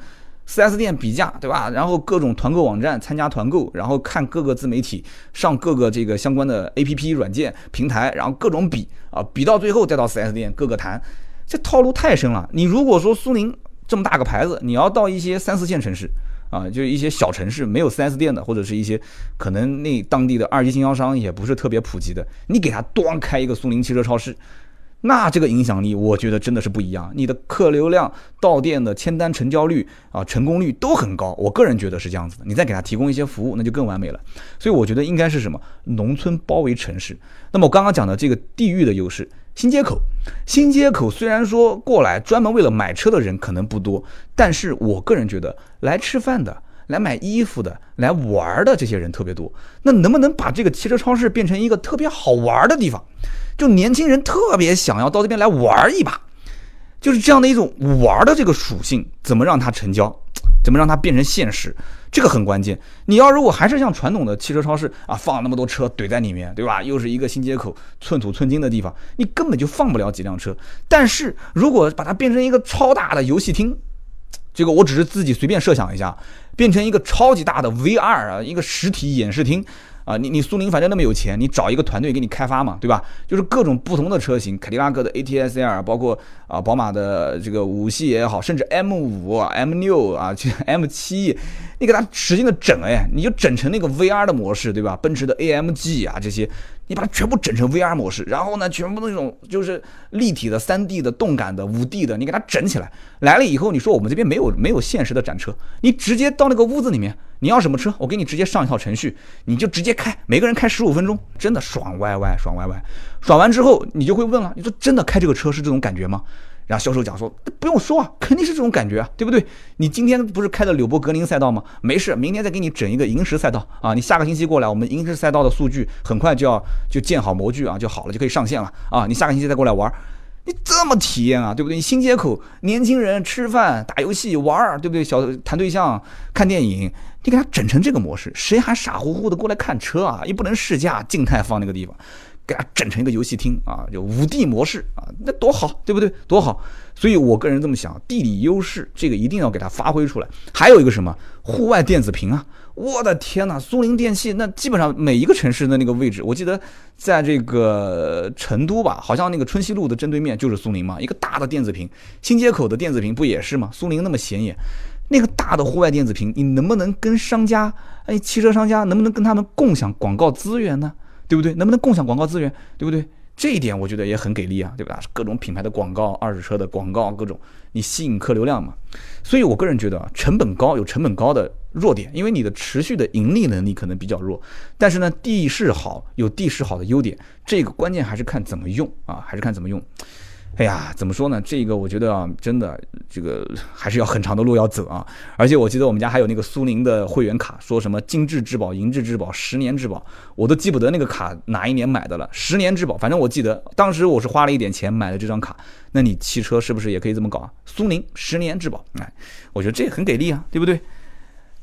4S 店比价，对吧？然后各种团购网站参加团购，然后看各个自媒体，上各个这个相关的 APP 软件平台，然后各种比啊，比到最后再到 4S 店各个谈，这套路太深了。你如果说苏宁这么大个牌子，你要到一些三四线城市。啊，就是一些小城市没有 4S 店的，或者是一些可能那当地的二级经销商也不是特别普及的，你给他端开一个苏宁汽车超市，那这个影响力我觉得真的是不一样。你的客流量、到店的签单成交率啊、成功率都很高，我个人觉得是这样子的。你再给他提供一些服务，那就更完美了。所以我觉得应该是什么？农村包围城市。那么我刚刚讲的这个地域的优势。新街口，新街口虽然说过来专门为了买车的人可能不多，但是我个人觉得来吃饭的、来买衣服的、来玩的这些人特别多。那能不能把这个汽车超市变成一个特别好玩的地方？就年轻人特别想要到这边来玩一把，就是这样的一种玩的这个属性，怎么让它成交？怎么让它变成现实？这个很关键。你要如果还是像传统的汽车超市啊，放那么多车怼在里面，对吧？又是一个新街口，寸土寸金的地方，你根本就放不了几辆车。但是如果把它变成一个超大的游戏厅，这个我只是自己随便设想一下，变成一个超级大的 VR 啊，一个实体演示厅。啊，你你苏宁反正那么有钱，你找一个团队给你开发嘛，对吧？就是各种不同的车型，凯迪拉克的 ATS L，包括啊宝马的这个五系也好，甚至 M 五、M 六啊，就 M 七，你给它使劲的整哎，你就整成那个 VR 的模式，对吧？奔驰的 AMG 啊这些。你把它全部整成 VR 模式，然后呢，全部那种就是立体的、三 D 的、动感的、五 D 的，你给它整起来。来了以后，你说我们这边没有没有现实的展车，你直接到那个屋子里面，你要什么车，我给你直接上一套程序，你就直接开，每个人开十五分钟，真的爽歪歪，爽歪歪。爽完之后，你就会问了，你说真的开这个车是这种感觉吗？然后销售讲说，不用说啊，肯定是这种感觉啊，对不对？你今天不是开的柳博格林赛道吗？没事，明天再给你整一个银石赛道啊。你下个星期过来，我们银石赛道的数据很快就要就建好模具啊，就好了，就可以上线了啊。你下个星期再过来玩，你这么体验啊，对不对？你新街口年轻人吃饭、打游戏、玩儿，对不对？小谈对象、看电影，你给他整成这个模式，谁还傻乎乎的过来看车啊？又不能试驾，静态放那个地方，给他整成一个游戏厅啊，就五 D 模式啊，那多好，对不对？多好！所以我个人这么想，地理优势这个一定要给它发挥出来。还有一个什么，户外电子屏啊。我的天呐，苏宁电器那基本上每一个城市的那个位置，我记得在这个成都吧，好像那个春熙路的正对面就是苏宁嘛，一个大的电子屏，新街口的电子屏不也是吗？苏宁那么显眼，那个大的户外电子屏，你能不能跟商家，哎，汽车商家能不能跟他们共享广告资源呢？对不对？能不能共享广告资源？对不对？这一点我觉得也很给力啊，对吧？各种品牌的广告，二手车的广告，各种你吸引客流量嘛。所以我个人觉得啊，成本高有成本高的。弱点，因为你的持续的盈利能力可能比较弱，但是呢，地势好有地势好的优点，这个关键还是看怎么用啊，还是看怎么用。哎呀，怎么说呢？这个我觉得啊，真的这个还是要很长的路要走啊。而且我记得我们家还有那个苏宁的会员卡，说什么金质质保、银质质保、十年质保，我都记不得那个卡哪一年买的了。十年质保，反正我记得当时我是花了一点钱买了这张卡。那你汽车是不是也可以这么搞啊？苏宁十年质保，哎，我觉得这很给力啊，对不对？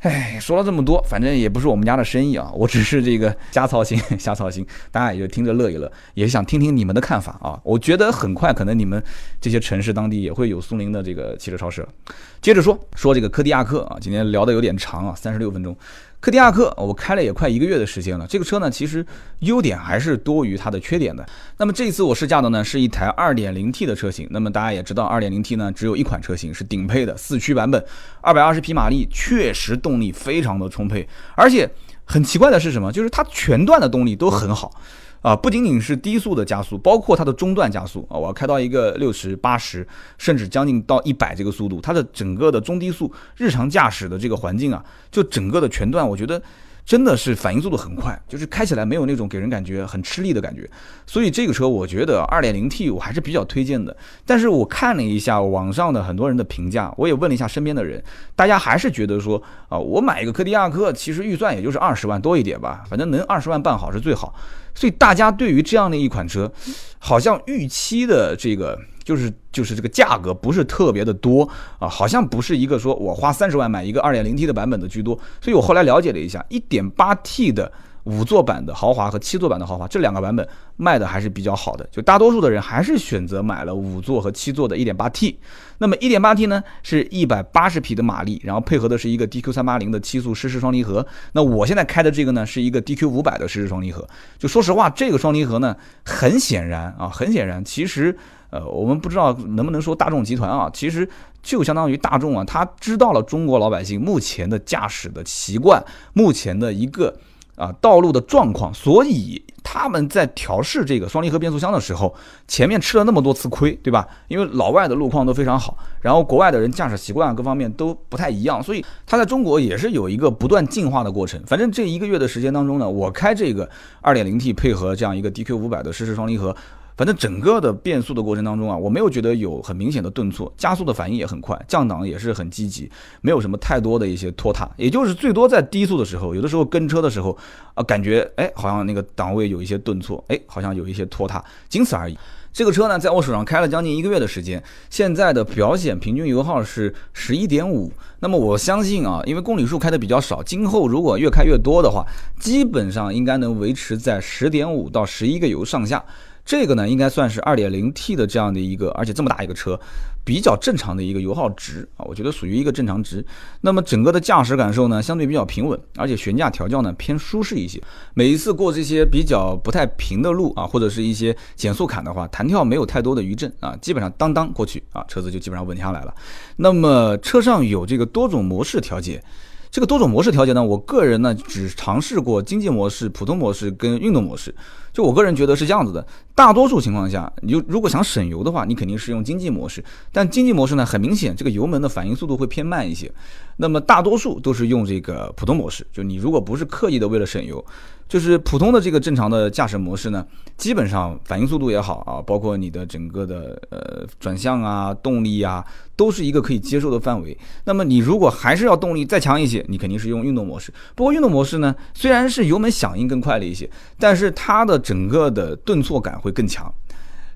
哎，说了这么多，反正也不是我们家的生意啊，我只是这个瞎操心，[laughs] 瞎操心，大家也就听着乐一乐，也想听听你们的看法啊。我觉得很快可能你们这些城市当地也会有苏宁的这个汽车超市了。接着说说这个科迪亚克啊，今天聊的有点长啊，三十六分钟。柯迪亚克，我开了也快一个月的时间了。这个车呢，其实优点还是多于它的缺点的。那么这次我试驾的呢，是一台 2.0T 的车型。那么大家也知道，2.0T 呢只有一款车型是顶配的四驱版本，220匹马力，确实动力非常的充沛。而且很奇怪的是什么？就是它全段的动力都很好。啊，不仅仅是低速的加速，包括它的中段加速啊，我要开到一个六十八十，甚至将近到一百这个速度，它的整个的中低速日常驾驶的这个环境啊，就整个的全段，我觉得真的是反应速度很快，就是开起来没有那种给人感觉很吃力的感觉。所以这个车我觉得二点零 T 我还是比较推荐的。但是我看了一下网上的很多人的评价，我也问了一下身边的人，大家还是觉得说啊，我买一个柯迪亚克，其实预算也就是二十万多一点吧，反正能二十万办好是最好。所以大家对于这样的一款车，好像预期的这个就是就是这个价格不是特别的多啊，好像不是一个说我花三十万买一个二点零 T 的版本的居多。所以我后来了解了一下，一点八 T 的。五座版的豪华和七座版的豪华这两个版本卖的还是比较好的，就大多数的人还是选择买了五座和七座的 1.8T。那么 1.8T 呢是180匹的马力，然后配合的是一个 DQ380 的七速湿式双离合。那我现在开的这个呢是一个 DQ500 的湿式双离合。就说实话，这个双离合呢，很显然啊，很显然，其实呃，我们不知道能不能说大众集团啊，其实就相当于大众啊，他知道了中国老百姓目前的驾驶的习惯，目前的一个。啊，道路的状况，所以他们在调试这个双离合变速箱的时候，前面吃了那么多次亏，对吧？因为老外的路况都非常好，然后国外的人驾驶习惯各方面都不太一样，所以他在中国也是有一个不断进化的过程。反正这一个月的时间当中呢，我开这个 2.0T 配合这样一个 DQ 五百的湿式双离合。反正整个的变速的过程当中啊，我没有觉得有很明显的顿挫，加速的反应也很快，降档也是很积极，没有什么太多的一些拖沓，也就是最多在低速的时候，有的时候跟车的时候啊，感觉哎好像那个档位有一些顿挫，哎好像有一些拖沓，仅此而已。这个车呢，在我手上开了将近一个月的时间，现在的表显平均油耗是十一点五。那么我相信啊，因为公里数开的比较少，今后如果越开越多的话，基本上应该能维持在十点五到十一个油上下。这个呢，应该算是二点零 T 的这样的一个，而且这么大一个车，比较正常的一个油耗值啊，我觉得属于一个正常值。那么整个的驾驶感受呢，相对比较平稳，而且悬架调教呢偏舒适一些。每一次过这些比较不太平的路啊，或者是一些减速坎的话，弹跳没有太多的余震啊，基本上当当过去啊，车子就基本上稳下来了。那么车上有这个多种模式调节。这个多种模式调节呢，我个人呢只尝试过经济模式、普通模式跟运动模式。就我个人觉得是这样子的，大多数情况下，你就如果想省油的话，你肯定是用经济模式。但经济模式呢，很明显这个油门的反应速度会偏慢一些。那么大多数都是用这个普通模式。就你如果不是刻意的为了省油。就是普通的这个正常的驾驶模式呢，基本上反应速度也好啊，包括你的整个的呃转向啊、动力啊，都是一个可以接受的范围。那么你如果还是要动力再强一些，你肯定是用运动模式。不过运动模式呢，虽然是油门响应更快了一些，但是它的整个的顿挫感会更强。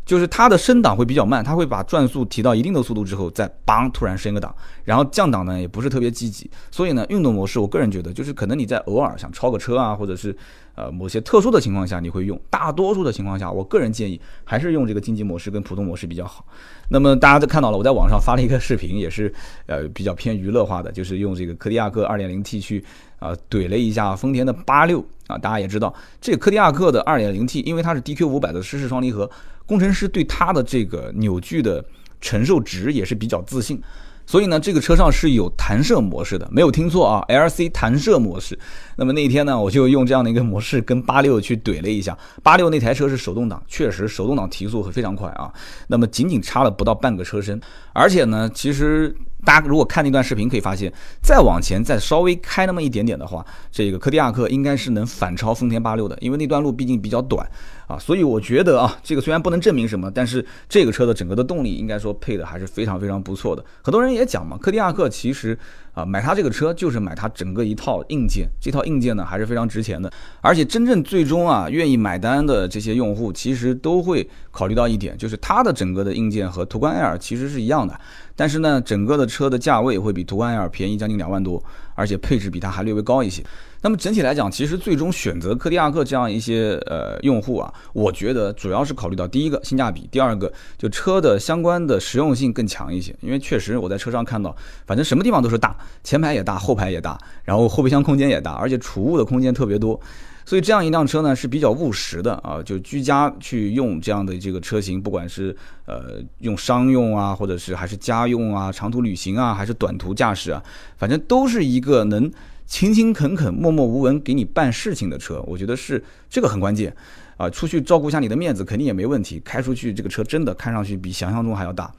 就是它的升档会比较慢，它会把转速提到一定的速度之后，再邦突然升个档，然后降档呢也不是特别积极。所以呢，运动模式我个人觉得，就是可能你在偶尔想超个车啊，或者是呃某些特殊的情况下你会用，大多数的情况下，我个人建议还是用这个经济模式跟普通模式比较好。那么大家都看到了，我在网上发了一个视频，也是呃比较偏娱乐化的，就是用这个柯迪亚克 2.0T 去啊怼了一下丰田的86啊。大家也知道，这个柯迪亚克的 2.0T，因为它是 DQ500 的湿式双离合。工程师对它的这个扭矩的承受值也是比较自信，所以呢，这个车上是有弹射模式的，没有听错啊，LC 弹射模式。那么那一天呢，我就用这样的一个模式跟八六去怼了一下。八六那台车是手动挡，确实手动挡提速会非常快啊。那么仅仅差了不到半个车身，而且呢，其实。大家如果看那段视频，可以发现，再往前再稍微开那么一点点的话，这个柯迪亚克应该是能反超丰田八六的，因为那段路毕竟比较短啊。所以我觉得啊，这个虽然不能证明什么，但是这个车的整个的动力应该说配的还是非常非常不错的。很多人也讲嘛，柯迪亚克其实啊买它这个车就是买它整个一套硬件，这套硬件呢还是非常值钱的。而且真正最终啊愿意买单的这些用户，其实都会考虑到一点，就是它的整个的硬件和途观 L 其实是一样的。但是呢，整个的车的价位会比途观 L 便宜将近两万多，而且配置比它还略微高一些。那么整体来讲，其实最终选择柯迪亚克这样一些呃用户啊，我觉得主要是考虑到第一个性价比，第二个就车的相关的实用性更强一些。因为确实我在车上看到，反正什么地方都是大，前排也大，后排也大，然后后备箱空间也大，而且储物的空间特别多。所以这样一辆车呢是比较务实的啊，就居家去用这样的这个车型，不管是呃用商用啊，或者是还是家用啊，长途旅行啊，还是短途驾驶啊，反正都是一个能勤勤恳恳、默默无闻给你办事情的车。我觉得是这个很关键啊，出去照顾一下你的面子肯定也没问题。开出去这个车真的看上去比想象中还要大。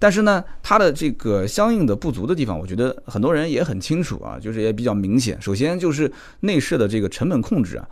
但是呢，它的这个相应的不足的地方，我觉得很多人也很清楚啊，就是也比较明显。首先就是内饰的这个成本控制啊，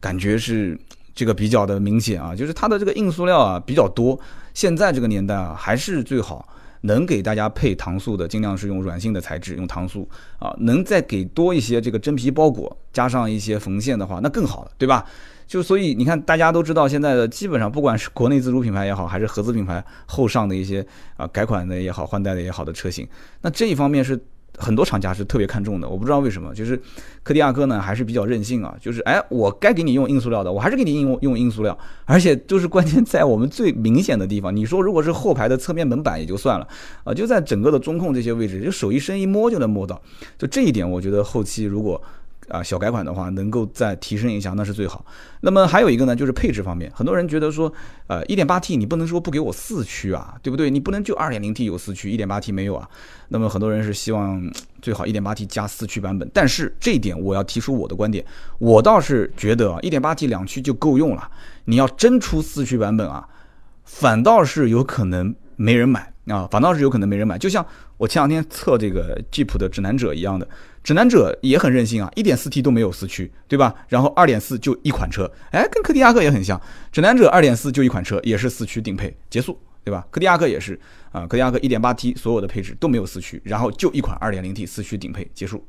感觉是这个比较的明显啊，就是它的这个硬塑料啊比较多。现在这个年代啊，还是最好能给大家配搪塑的，尽量是用软性的材质，用搪塑啊，能再给多一些这个真皮包裹，加上一些缝线的话，那更好了，对吧？就所以你看，大家都知道现在的基本上不管是国内自主品牌也好，还是合资品牌后上的一些啊改款的也好、换代的也好的车型，那这一方面是很多厂家是特别看重的。我不知道为什么，就是柯迪亚克呢还是比较任性啊，就是哎，我该给你用硬塑料的，我还是给你用用硬塑料，而且就是关键在我们最明显的地方。你说如果是后排的侧面门板也就算了啊，就在整个的中控这些位置，就手一伸一摸就能摸到。就这一点，我觉得后期如果啊，小改款的话，能够再提升一下，那是最好。那么还有一个呢，就是配置方面，很多人觉得说，呃，1.8T 你不能说不给我四驱啊，对不对？你不能就 2.0T 有四驱，1.8T 没有啊。那么很多人是希望最好 1.8T 加四驱版本，但是这一点我要提出我的观点，我倒是觉得啊，1.8T 两驱就够用了。你要真出四驱版本啊，反倒是有可能没人买啊，反倒是有可能没人买。就像我前两天测这个吉普的指南者一样的。指南者也很任性啊，一点四 T 都没有四驱，对吧？然后二点四就一款车，哎，跟柯迪亚克也很像。指南者二点四就一款车，也是四驱顶配结束，对吧？柯迪亚克也是啊，柯迪亚克一点八 T 所有的配置都没有四驱，然后就一款二点零 T 四驱顶配结束。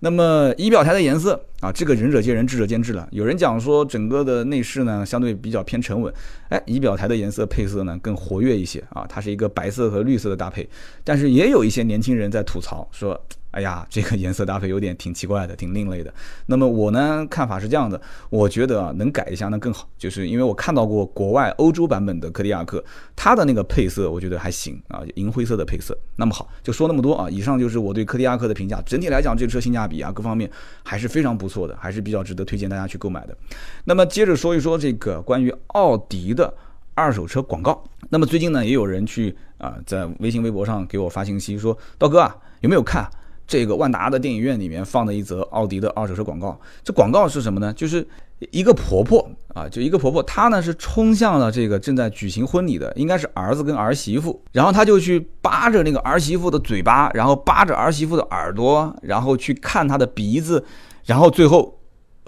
那么仪表台的颜色啊，这个仁者见仁，智者见智了。有人讲说整个的内饰呢相对比较偏沉稳，哎，仪表台的颜色配色呢更活跃一些啊，它是一个白色和绿色的搭配。但是也有一些年轻人在吐槽说。哎呀，这个颜色搭配有点挺奇怪的，挺另类的。[laughs] 那么我呢看法是这样的，我觉得啊能改一下那更好，就是因为我看到过国外欧洲版本的柯迪亚克，它的那个配色我觉得还行啊，银灰色的配色。那么好，就说那么多啊。以上就是我对柯迪亚克的评价。整体来讲，这车性价比啊各方面还是非常不错的，还是比较值得推荐大家去购买的。那么接着说一说这个关于奥迪的二手车广告。那么最近呢也有人去啊在微信微博上给我发信息说，刀哥啊有没有看？这个万达的电影院里面放的一则奥迪的二手车广告，这广告是什么呢？就是一个婆婆啊，就一个婆婆，她呢是冲向了这个正在举行婚礼的，应该是儿子跟儿媳妇，然后她就去扒着那个儿媳妇的嘴巴，然后扒着儿媳妇的耳朵，然后去看她的鼻子，然后最后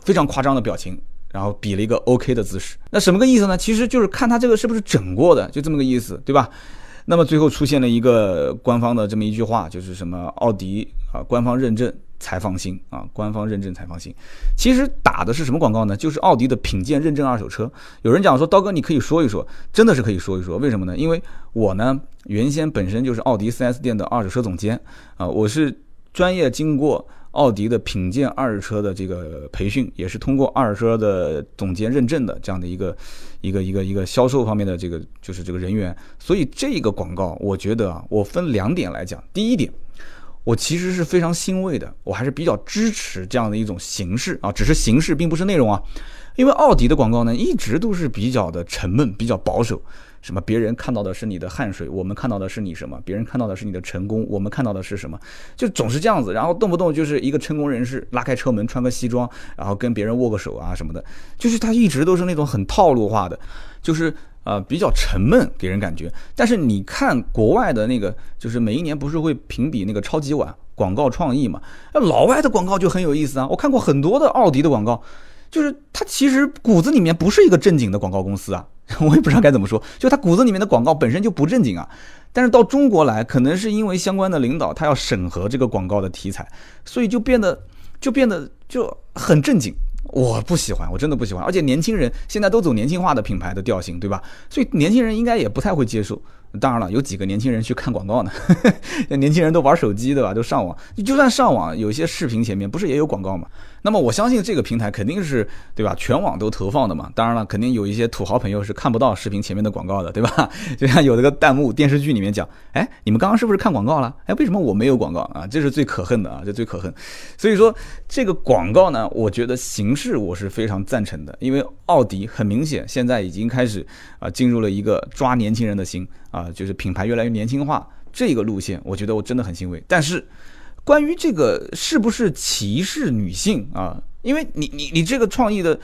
非常夸张的表情，然后比了一个 OK 的姿势。那什么个意思呢？其实就是看她这个是不是整过的，就这么个意思，对吧？那么最后出现了一个官方的这么一句话，就是什么奥迪啊，官方认证才放心啊，官方认证才放心。其实打的是什么广告呢？就是奥迪的品鉴认证二手车。有人讲说，刀哥你可以说一说，真的是可以说一说。为什么呢？因为我呢原先本身就是奥迪 4S 店的二手车总监啊，我是专业经过。奥迪的品鉴二手车的这个培训，也是通过二手车的总监认证的这样的一个一个一个一个销售方面的这个就是这个人员，所以这个广告，我觉得啊，我分两点来讲。第一点，我其实是非常欣慰的，我还是比较支持这样的一种形式啊，只是形式并不是内容啊，因为奥迪的广告呢，一直都是比较的沉闷，比较保守。什么？别人看到的是你的汗水，我们看到的是你什么？别人看到的是你的成功，我们看到的是什么？就总是这样子，然后动不动就是一个成功人士拉开车门，穿个西装，然后跟别人握个手啊什么的，就是他一直都是那种很套路化的，就是呃比较沉闷，给人感觉。但是你看国外的那个，就是每一年不是会评比那个超级碗广告创意嘛？那老外的广告就很有意思啊，我看过很多的奥迪的广告，就是他其实骨子里面不是一个正经的广告公司啊。[laughs] 我也不知道该怎么说，就他骨子里面的广告本身就不正经啊，但是到中国来，可能是因为相关的领导他要审核这个广告的题材，所以就变得就变得就很正经。我不喜欢，我真的不喜欢，而且年轻人现在都走年轻化的品牌的调性，对吧？所以年轻人应该也不太会接受。当然了，有几个年轻人去看广告呢？[laughs] 年轻人都玩手机，对吧？都上网，就算上网，有些视频前面不是也有广告吗？那么我相信这个平台肯定是对吧？全网都投放的嘛。当然了，肯定有一些土豪朋友是看不到视频前面的广告的，对吧？[laughs] 就像有那个弹幕电视剧里面讲，哎，你们刚刚是不是看广告了？哎，为什么我没有广告啊？这是最可恨的啊，这最可恨。所以说这个广告呢，我觉得形式我是非常赞成的，因为奥迪很明显现在已经开始啊进入了一个抓年轻人的心。啊，就是品牌越来越年轻化这个路线，我觉得我真的很欣慰。但是，关于这个是不是歧视女性啊？因为你你你这个创意的，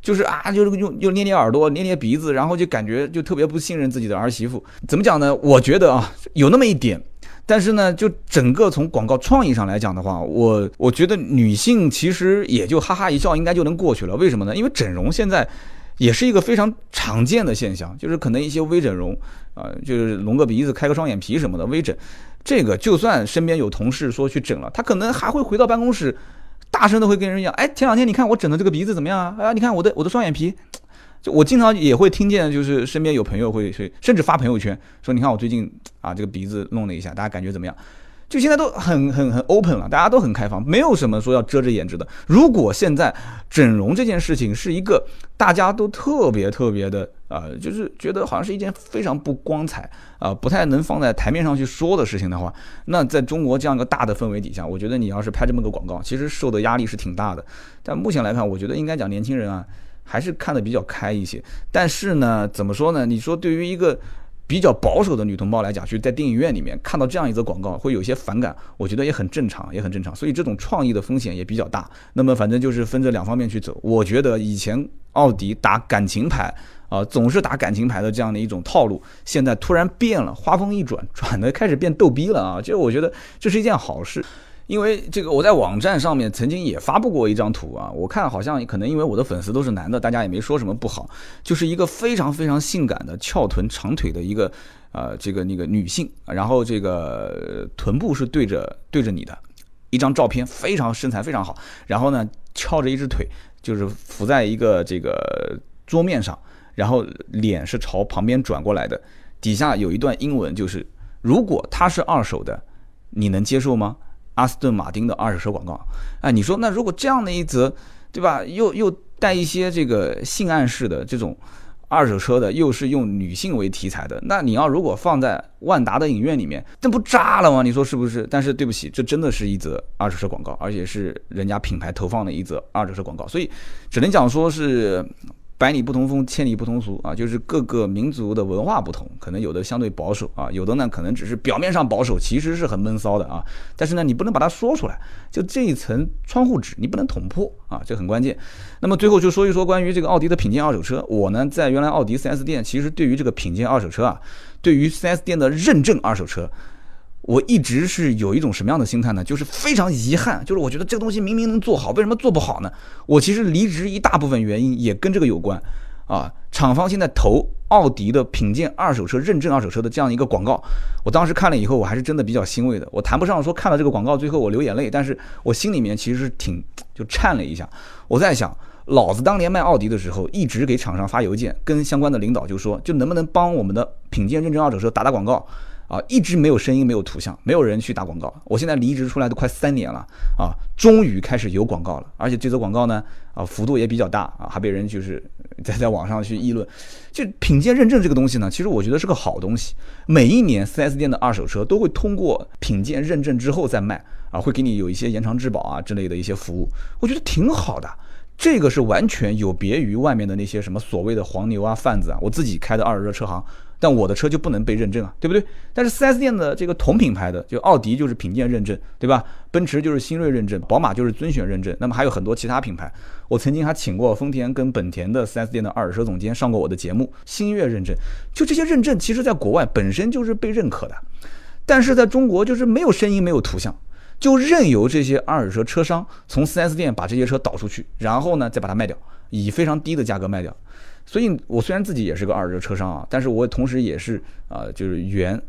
就是啊，就是用又捏捏耳朵、捏捏鼻子，然后就感觉就特别不信任自己的儿媳妇。怎么讲呢？我觉得啊，有那么一点。但是呢，就整个从广告创意上来讲的话，我我觉得女性其实也就哈哈一笑，应该就能过去了。为什么呢？因为整容现在。也是一个非常常见的现象，就是可能一些微整容啊，就是隆个鼻子、开个双眼皮什么的微整，这个就算身边有同事说去整了，他可能还会回到办公室，大声的会跟人讲，哎，前两天你看我整的这个鼻子怎么样啊？啊，你看我的我的双眼皮，就我经常也会听见，就是身边有朋友会去甚至发朋友圈说，你看我最近啊这个鼻子弄了一下，大家感觉怎么样？就现在都很很很 open 了，大家都很开放，没有什么说要遮着眼睛的。如果现在整容这件事情是一个大家都特别特别的啊，就是觉得好像是一件非常不光彩啊，不太能放在台面上去说的事情的话，那在中国这样一个大的氛围底下，我觉得你要是拍这么个广告，其实受的压力是挺大的。但目前来看，我觉得应该讲年轻人啊，还是看得比较开一些。但是呢，怎么说呢？你说对于一个。比较保守的女同胞来讲，就是在电影院里面看到这样一则广告，会有些反感，我觉得也很正常，也很正常。所以这种创意的风险也比较大。那么反正就是分这两方面去走。我觉得以前奥迪打感情牌啊，总是打感情牌的这样的一种套路，现在突然变了，画风一转，转的开始变逗逼了啊！就我觉得这是一件好事。因为这个，我在网站上面曾经也发布过一张图啊，我看好像可能因为我的粉丝都是男的，大家也没说什么不好，就是一个非常非常性感的翘臀长腿的一个呃这个那个女性，然后这个臀部是对着对着你的，一张照片非常身材非常好，然后呢翘着一只腿，就是伏在一个这个桌面上，然后脸是朝旁边转过来的，底下有一段英文，就是如果它是二手的，你能接受吗？阿斯顿马丁的二手车广告，哎，你说那如果这样的一则，对吧？又又带一些这个性暗示的这种二手车的，又是用女性为题材的，那你要如果放在万达的影院里面，这不炸了吗？你说是不是？但是对不起，这真的是一则二手车广告，而且是人家品牌投放的一则二手车广告，所以只能讲说是。百里不同风，千里不同俗啊，就是各个民族的文化不同，可能有的相对保守啊，有的呢可能只是表面上保守，其实是很闷骚的啊。但是呢，你不能把它说出来，就这一层窗户纸，你不能捅破啊，这很关键。那么最后就说一说关于这个奥迪的品鉴二手车，我呢在原来奥迪 4S 店，其实对于这个品鉴二手车啊，对于 4S 店的认证二手车。我一直是有一种什么样的心态呢？就是非常遗憾，就是我觉得这个东西明明能做好，为什么做不好呢？我其实离职一大部分原因也跟这个有关，啊，厂方现在投奥迪的品鉴二手车、认证二手车的这样一个广告，我当时看了以后，我还是真的比较欣慰的。我谈不上说看了这个广告最后我流眼泪，但是我心里面其实是挺就颤了一下。我在想，老子当年卖奥迪的时候，一直给厂商发邮件，跟相关的领导就说，就能不能帮我们的品鉴认证二手车打打广告。啊，一直没有声音，没有图像，没有人去打广告。我现在离职出来都快三年了啊，终于开始有广告了，而且这则广告呢，啊，幅度也比较大啊，还被人就是 [laughs] 在在网上去议论。就品鉴认证这个东西呢，其实我觉得是个好东西。每一年 4S 店的二手车都会通过品鉴认证之后再卖啊，会给你有一些延长质保啊之类的一些服务，我觉得挺好的。这个是完全有别于外面的那些什么所谓的黄牛啊、贩子啊。我自己开的二手车车行。但我的车就不能被认证啊，对不对？但是 4S 店的这个同品牌的，就奥迪就是品鉴认证，对吧？奔驰就是新锐认证，宝马就是尊选认证。那么还有很多其他品牌，我曾经还请过丰田跟本田的 4S 店的二手车总监上过我的节目，星月认证。就这些认证，其实在国外本身就是被认可的，但是在中国就是没有声音，没有图像，就任由这些二手车车商从 4S 店把这些车导出去，然后呢再把它卖掉，以非常低的价格卖掉。所以，我虽然自己也是个二手车商啊，但是我同时也是啊，就是原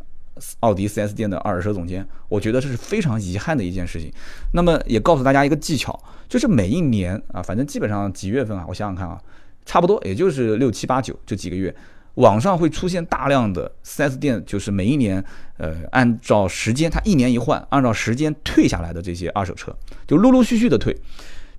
奥迪 4S 店的二手车总监。我觉得这是非常遗憾的一件事情。那么，也告诉大家一个技巧，就是每一年啊，反正基本上几月份啊，我想想看啊，差不多也就是六七八九这几个月，网上会出现大量的 4S 店，就是每一年呃，按照时间，它一年一换，按照时间退下来的这些二手车，就陆陆续续的退。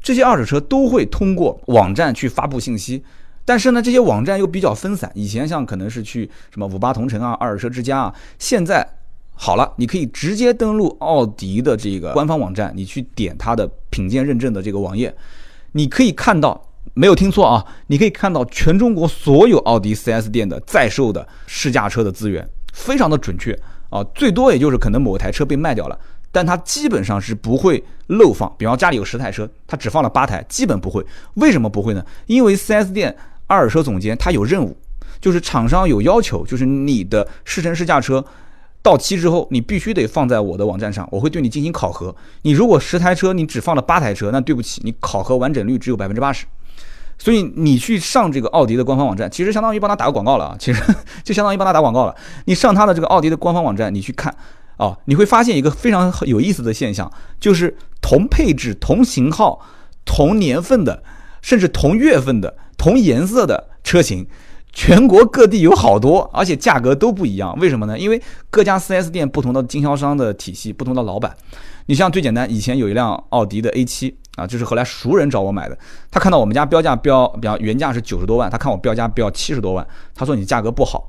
这些二手车都会通过网站去发布信息。但是呢，这些网站又比较分散。以前像可能是去什么五八同城啊、二手车之家啊，现在好了，你可以直接登录奥迪的这个官方网站，你去点它的品鉴认证的这个网页，你可以看到，没有听错啊，你可以看到全中国所有奥迪 4S 店的在售的试驾车的资源，非常的准确啊，最多也就是可能某台车被卖掉了。但它基本上是不会漏放，比方家里有十台车，它只放了八台，基本不会。为什么不会呢？因为 4S 店二手车总监他有任务，就是厂商有要求，就是你的试乘试驾车到期之后，你必须得放在我的网站上，我会对你进行考核。你如果十台车你只放了八台车，那对不起，你考核完整率只有百分之八十。所以你去上这个奥迪的官方网站，其实相当于帮他打个广告了啊，其实 [laughs] 就相当于帮他打广告了。你上他的这个奥迪的官方网站，你去看。哦，你会发现一个非常有意思的现象，就是同配置、同型号、同年份的，甚至同月份的、同颜色的车型，全国各地有好多，而且价格都不一样。为什么呢？因为各家 4S 店不同的经销商的体系、不同的老板。你像最简单，以前有一辆奥迪的 A7 啊，就是后来熟人找我买的，他看到我们家标价标，比方原价是九十多万，他看我标价标七十多万，他说你价格不好。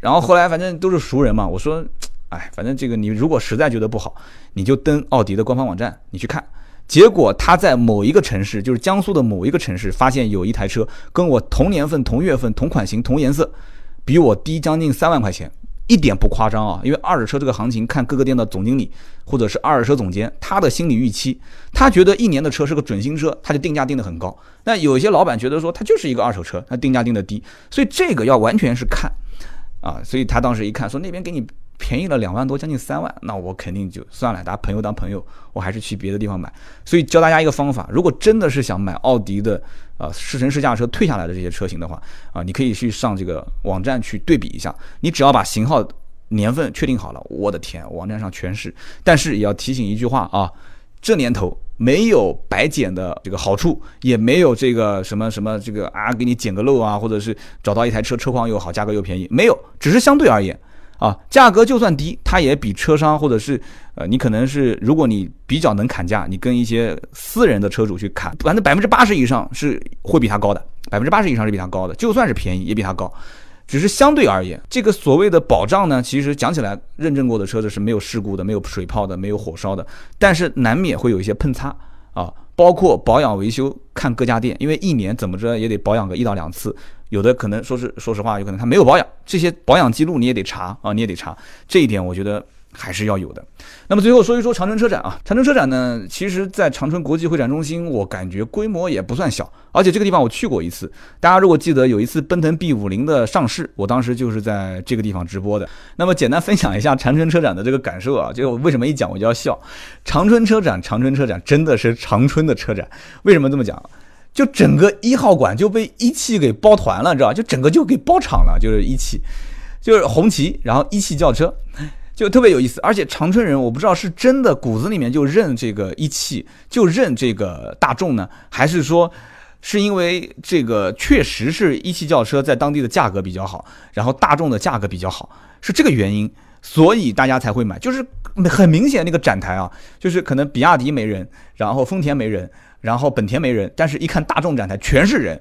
然后后来反正都是熟人嘛，我说。哎，反正这个你如果实在觉得不好，你就登奥迪的官方网站，你去看。结果他在某一个城市，就是江苏的某一个城市，发现有一台车跟我同年份、同月份、同款型、同颜色，比我低将近三万块钱，一点不夸张啊！因为二手车这个行情，看各个店的总经理或者是二手车总监，他的心理预期，他觉得一年的车是个准新车，他就定价定得很高。那有一些老板觉得说，它就是一个二手车，他定价定的低，所以这个要完全是看啊。所以他当时一看，说那边给你。便宜了两万多，将近三万，那我肯定就算了，拿朋友当朋友，我还是去别的地方买。所以教大家一个方法，如果真的是想买奥迪的啊试乘试驾车退下来的这些车型的话啊，你可以去上这个网站去对比一下。你只要把型号、年份确定好了，我的天，网站上全是。但是也要提醒一句话啊，这年头没有白捡的这个好处，也没有这个什么什么这个啊给你捡个漏啊，或者是找到一台车车况又好，价格又便宜，没有，只是相对而言。啊，价格就算低，它也比车商或者是呃，你可能是如果你比较能砍价，你跟一些私人的车主去砍，反正百分之八十以上是会比它高的，百分之八十以上是比它高的，就算是便宜也比它高，只是相对而言，这个所谓的保障呢，其实讲起来，认证过的车子是没有事故的，没有水泡的，没有火烧的，但是难免会有一些碰擦啊，包括保养维修，看各家店，因为一年怎么着也得保养个一到两次。有的可能说是，说实话，有可能他没有保养，这些保养记录你也得查啊，你也得查，这一点我觉得还是要有的。那么最后说一说长春车展啊，长春车展呢，其实在长春国际会展中心，我感觉规模也不算小，而且这个地方我去过一次。大家如果记得有一次奔腾 B 五零的上市，我当时就是在这个地方直播的。那么简单分享一下长春车展的这个感受啊，就为什么一讲我就要笑？长春车展，长春车展真的是长春的车展，为什么这么讲？就整个一号馆就被一汽给包团了，知道吧？就整个就给包场了，就是一汽，就是红旗，然后一汽轿车，就特别有意思。而且长春人，我不知道是真的骨子里面就认这个一汽，就认这个大众呢，还是说是因为这个确实是一汽轿车在当地的价格比较好，然后大众的价格比较好，是这个原因，所以大家才会买。就是很明显那个展台啊，就是可能比亚迪没人，然后丰田没人。然后本田没人，但是一看大众展台全是人，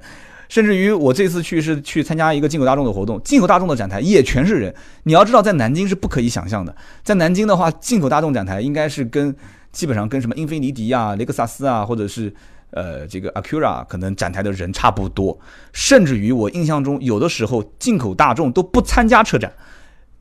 甚至于我这次去是去参加一个进口大众的活动，进口大众的展台也全是人。你要知道，在南京是不可以想象的，在南京的话，进口大众展台应该是跟基本上跟什么英菲尼迪啊、雷克萨斯啊，或者是呃这个 Acura 可能展台的人差不多。甚至于我印象中，有的时候进口大众都不参加车展，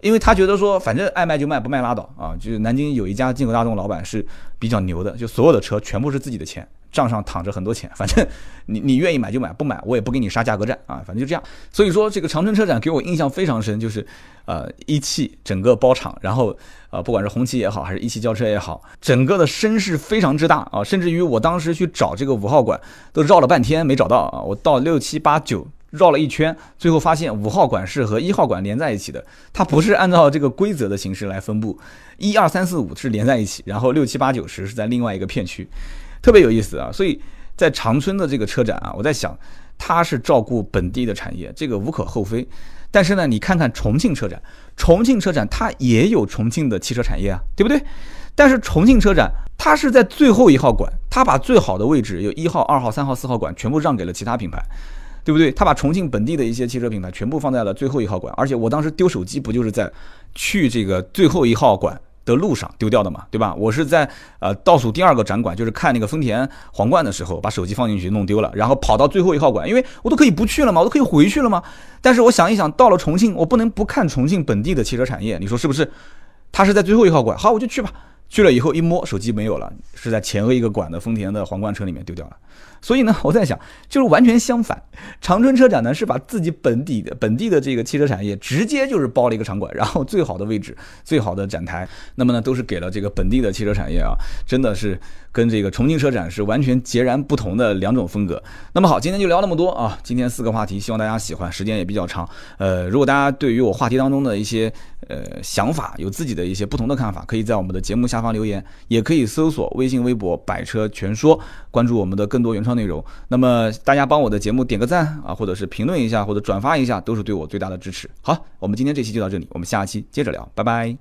因为他觉得说反正爱卖就卖，不卖拉倒啊。就是南京有一家进口大众老板是比较牛的，就所有的车全部是自己的钱。账上躺着很多钱，[laughs] 反正你你愿意买就买，不买我也不给你杀价格战啊，反正就这样。所以说这个长春车展给我印象非常深，就是呃一汽整个包场，然后呃不管是红旗也好，还是一汽轿车也好，整个的声势非常之大啊，甚至于我当时去找这个五号馆都绕了半天没找到啊，我到六七八九绕了一圈，最后发现五号馆是和一号馆连在一起的，它不是按照这个规则的形式来分布，一二三四五是连在一起，然后六七八九十是在另外一个片区。特别有意思啊，所以在长春的这个车展啊，我在想，它是照顾本地的产业，这个无可厚非。但是呢，你看看重庆车展，重庆车展它也有重庆的汽车产业啊，对不对？但是重庆车展它是在最后一号馆，它把最好的位置，有一号、二号、三号、四号馆全部让给了其他品牌，对不对？他把重庆本地的一些汽车品牌全部放在了最后一号馆，而且我当时丢手机不就是在去这个最后一号馆？的路上丢掉的嘛，对吧？我是在呃倒数第二个展馆，就是看那个丰田皇冠的时候，把手机放进去弄丢了，然后跑到最后一号馆，因为我都可以不去了嘛，我都可以回去了嘛。但是我想一想，到了重庆，我不能不看重庆本地的汽车产业，你说是不是？他是在最后一号馆，好，我就去吧。去了以后一摸，手机没有了，是在前额一个馆的丰田的皇冠车里面丢掉了。所以呢，[laughs] 我在想，就是完全相反。长春车展呢，是把自己本地的本地的这个汽车产业直接就是包了一个场馆，然后最好的位置、[laughs] 最好的展台，那么呢，都是给了这个本地的汽车产业啊，真的是跟这个重庆车展是完全截然不同的两种风格。那么好，今天就聊那么多啊，今天四个话题，希望大家喜欢，时间也比较长。呃，如果大家对于我话题当中的一些呃想法，有自己的一些不同的看法，可以在我们的节目下方留言，也可以搜索微信、微博“百车全说”，关注我们的更多原创内容。那么大家帮我的节目点个赞啊，或者是评论一下，或者转发一下，都是对我最大的支持。好，我们今天这期就到这里，我们下期接着聊，拜拜。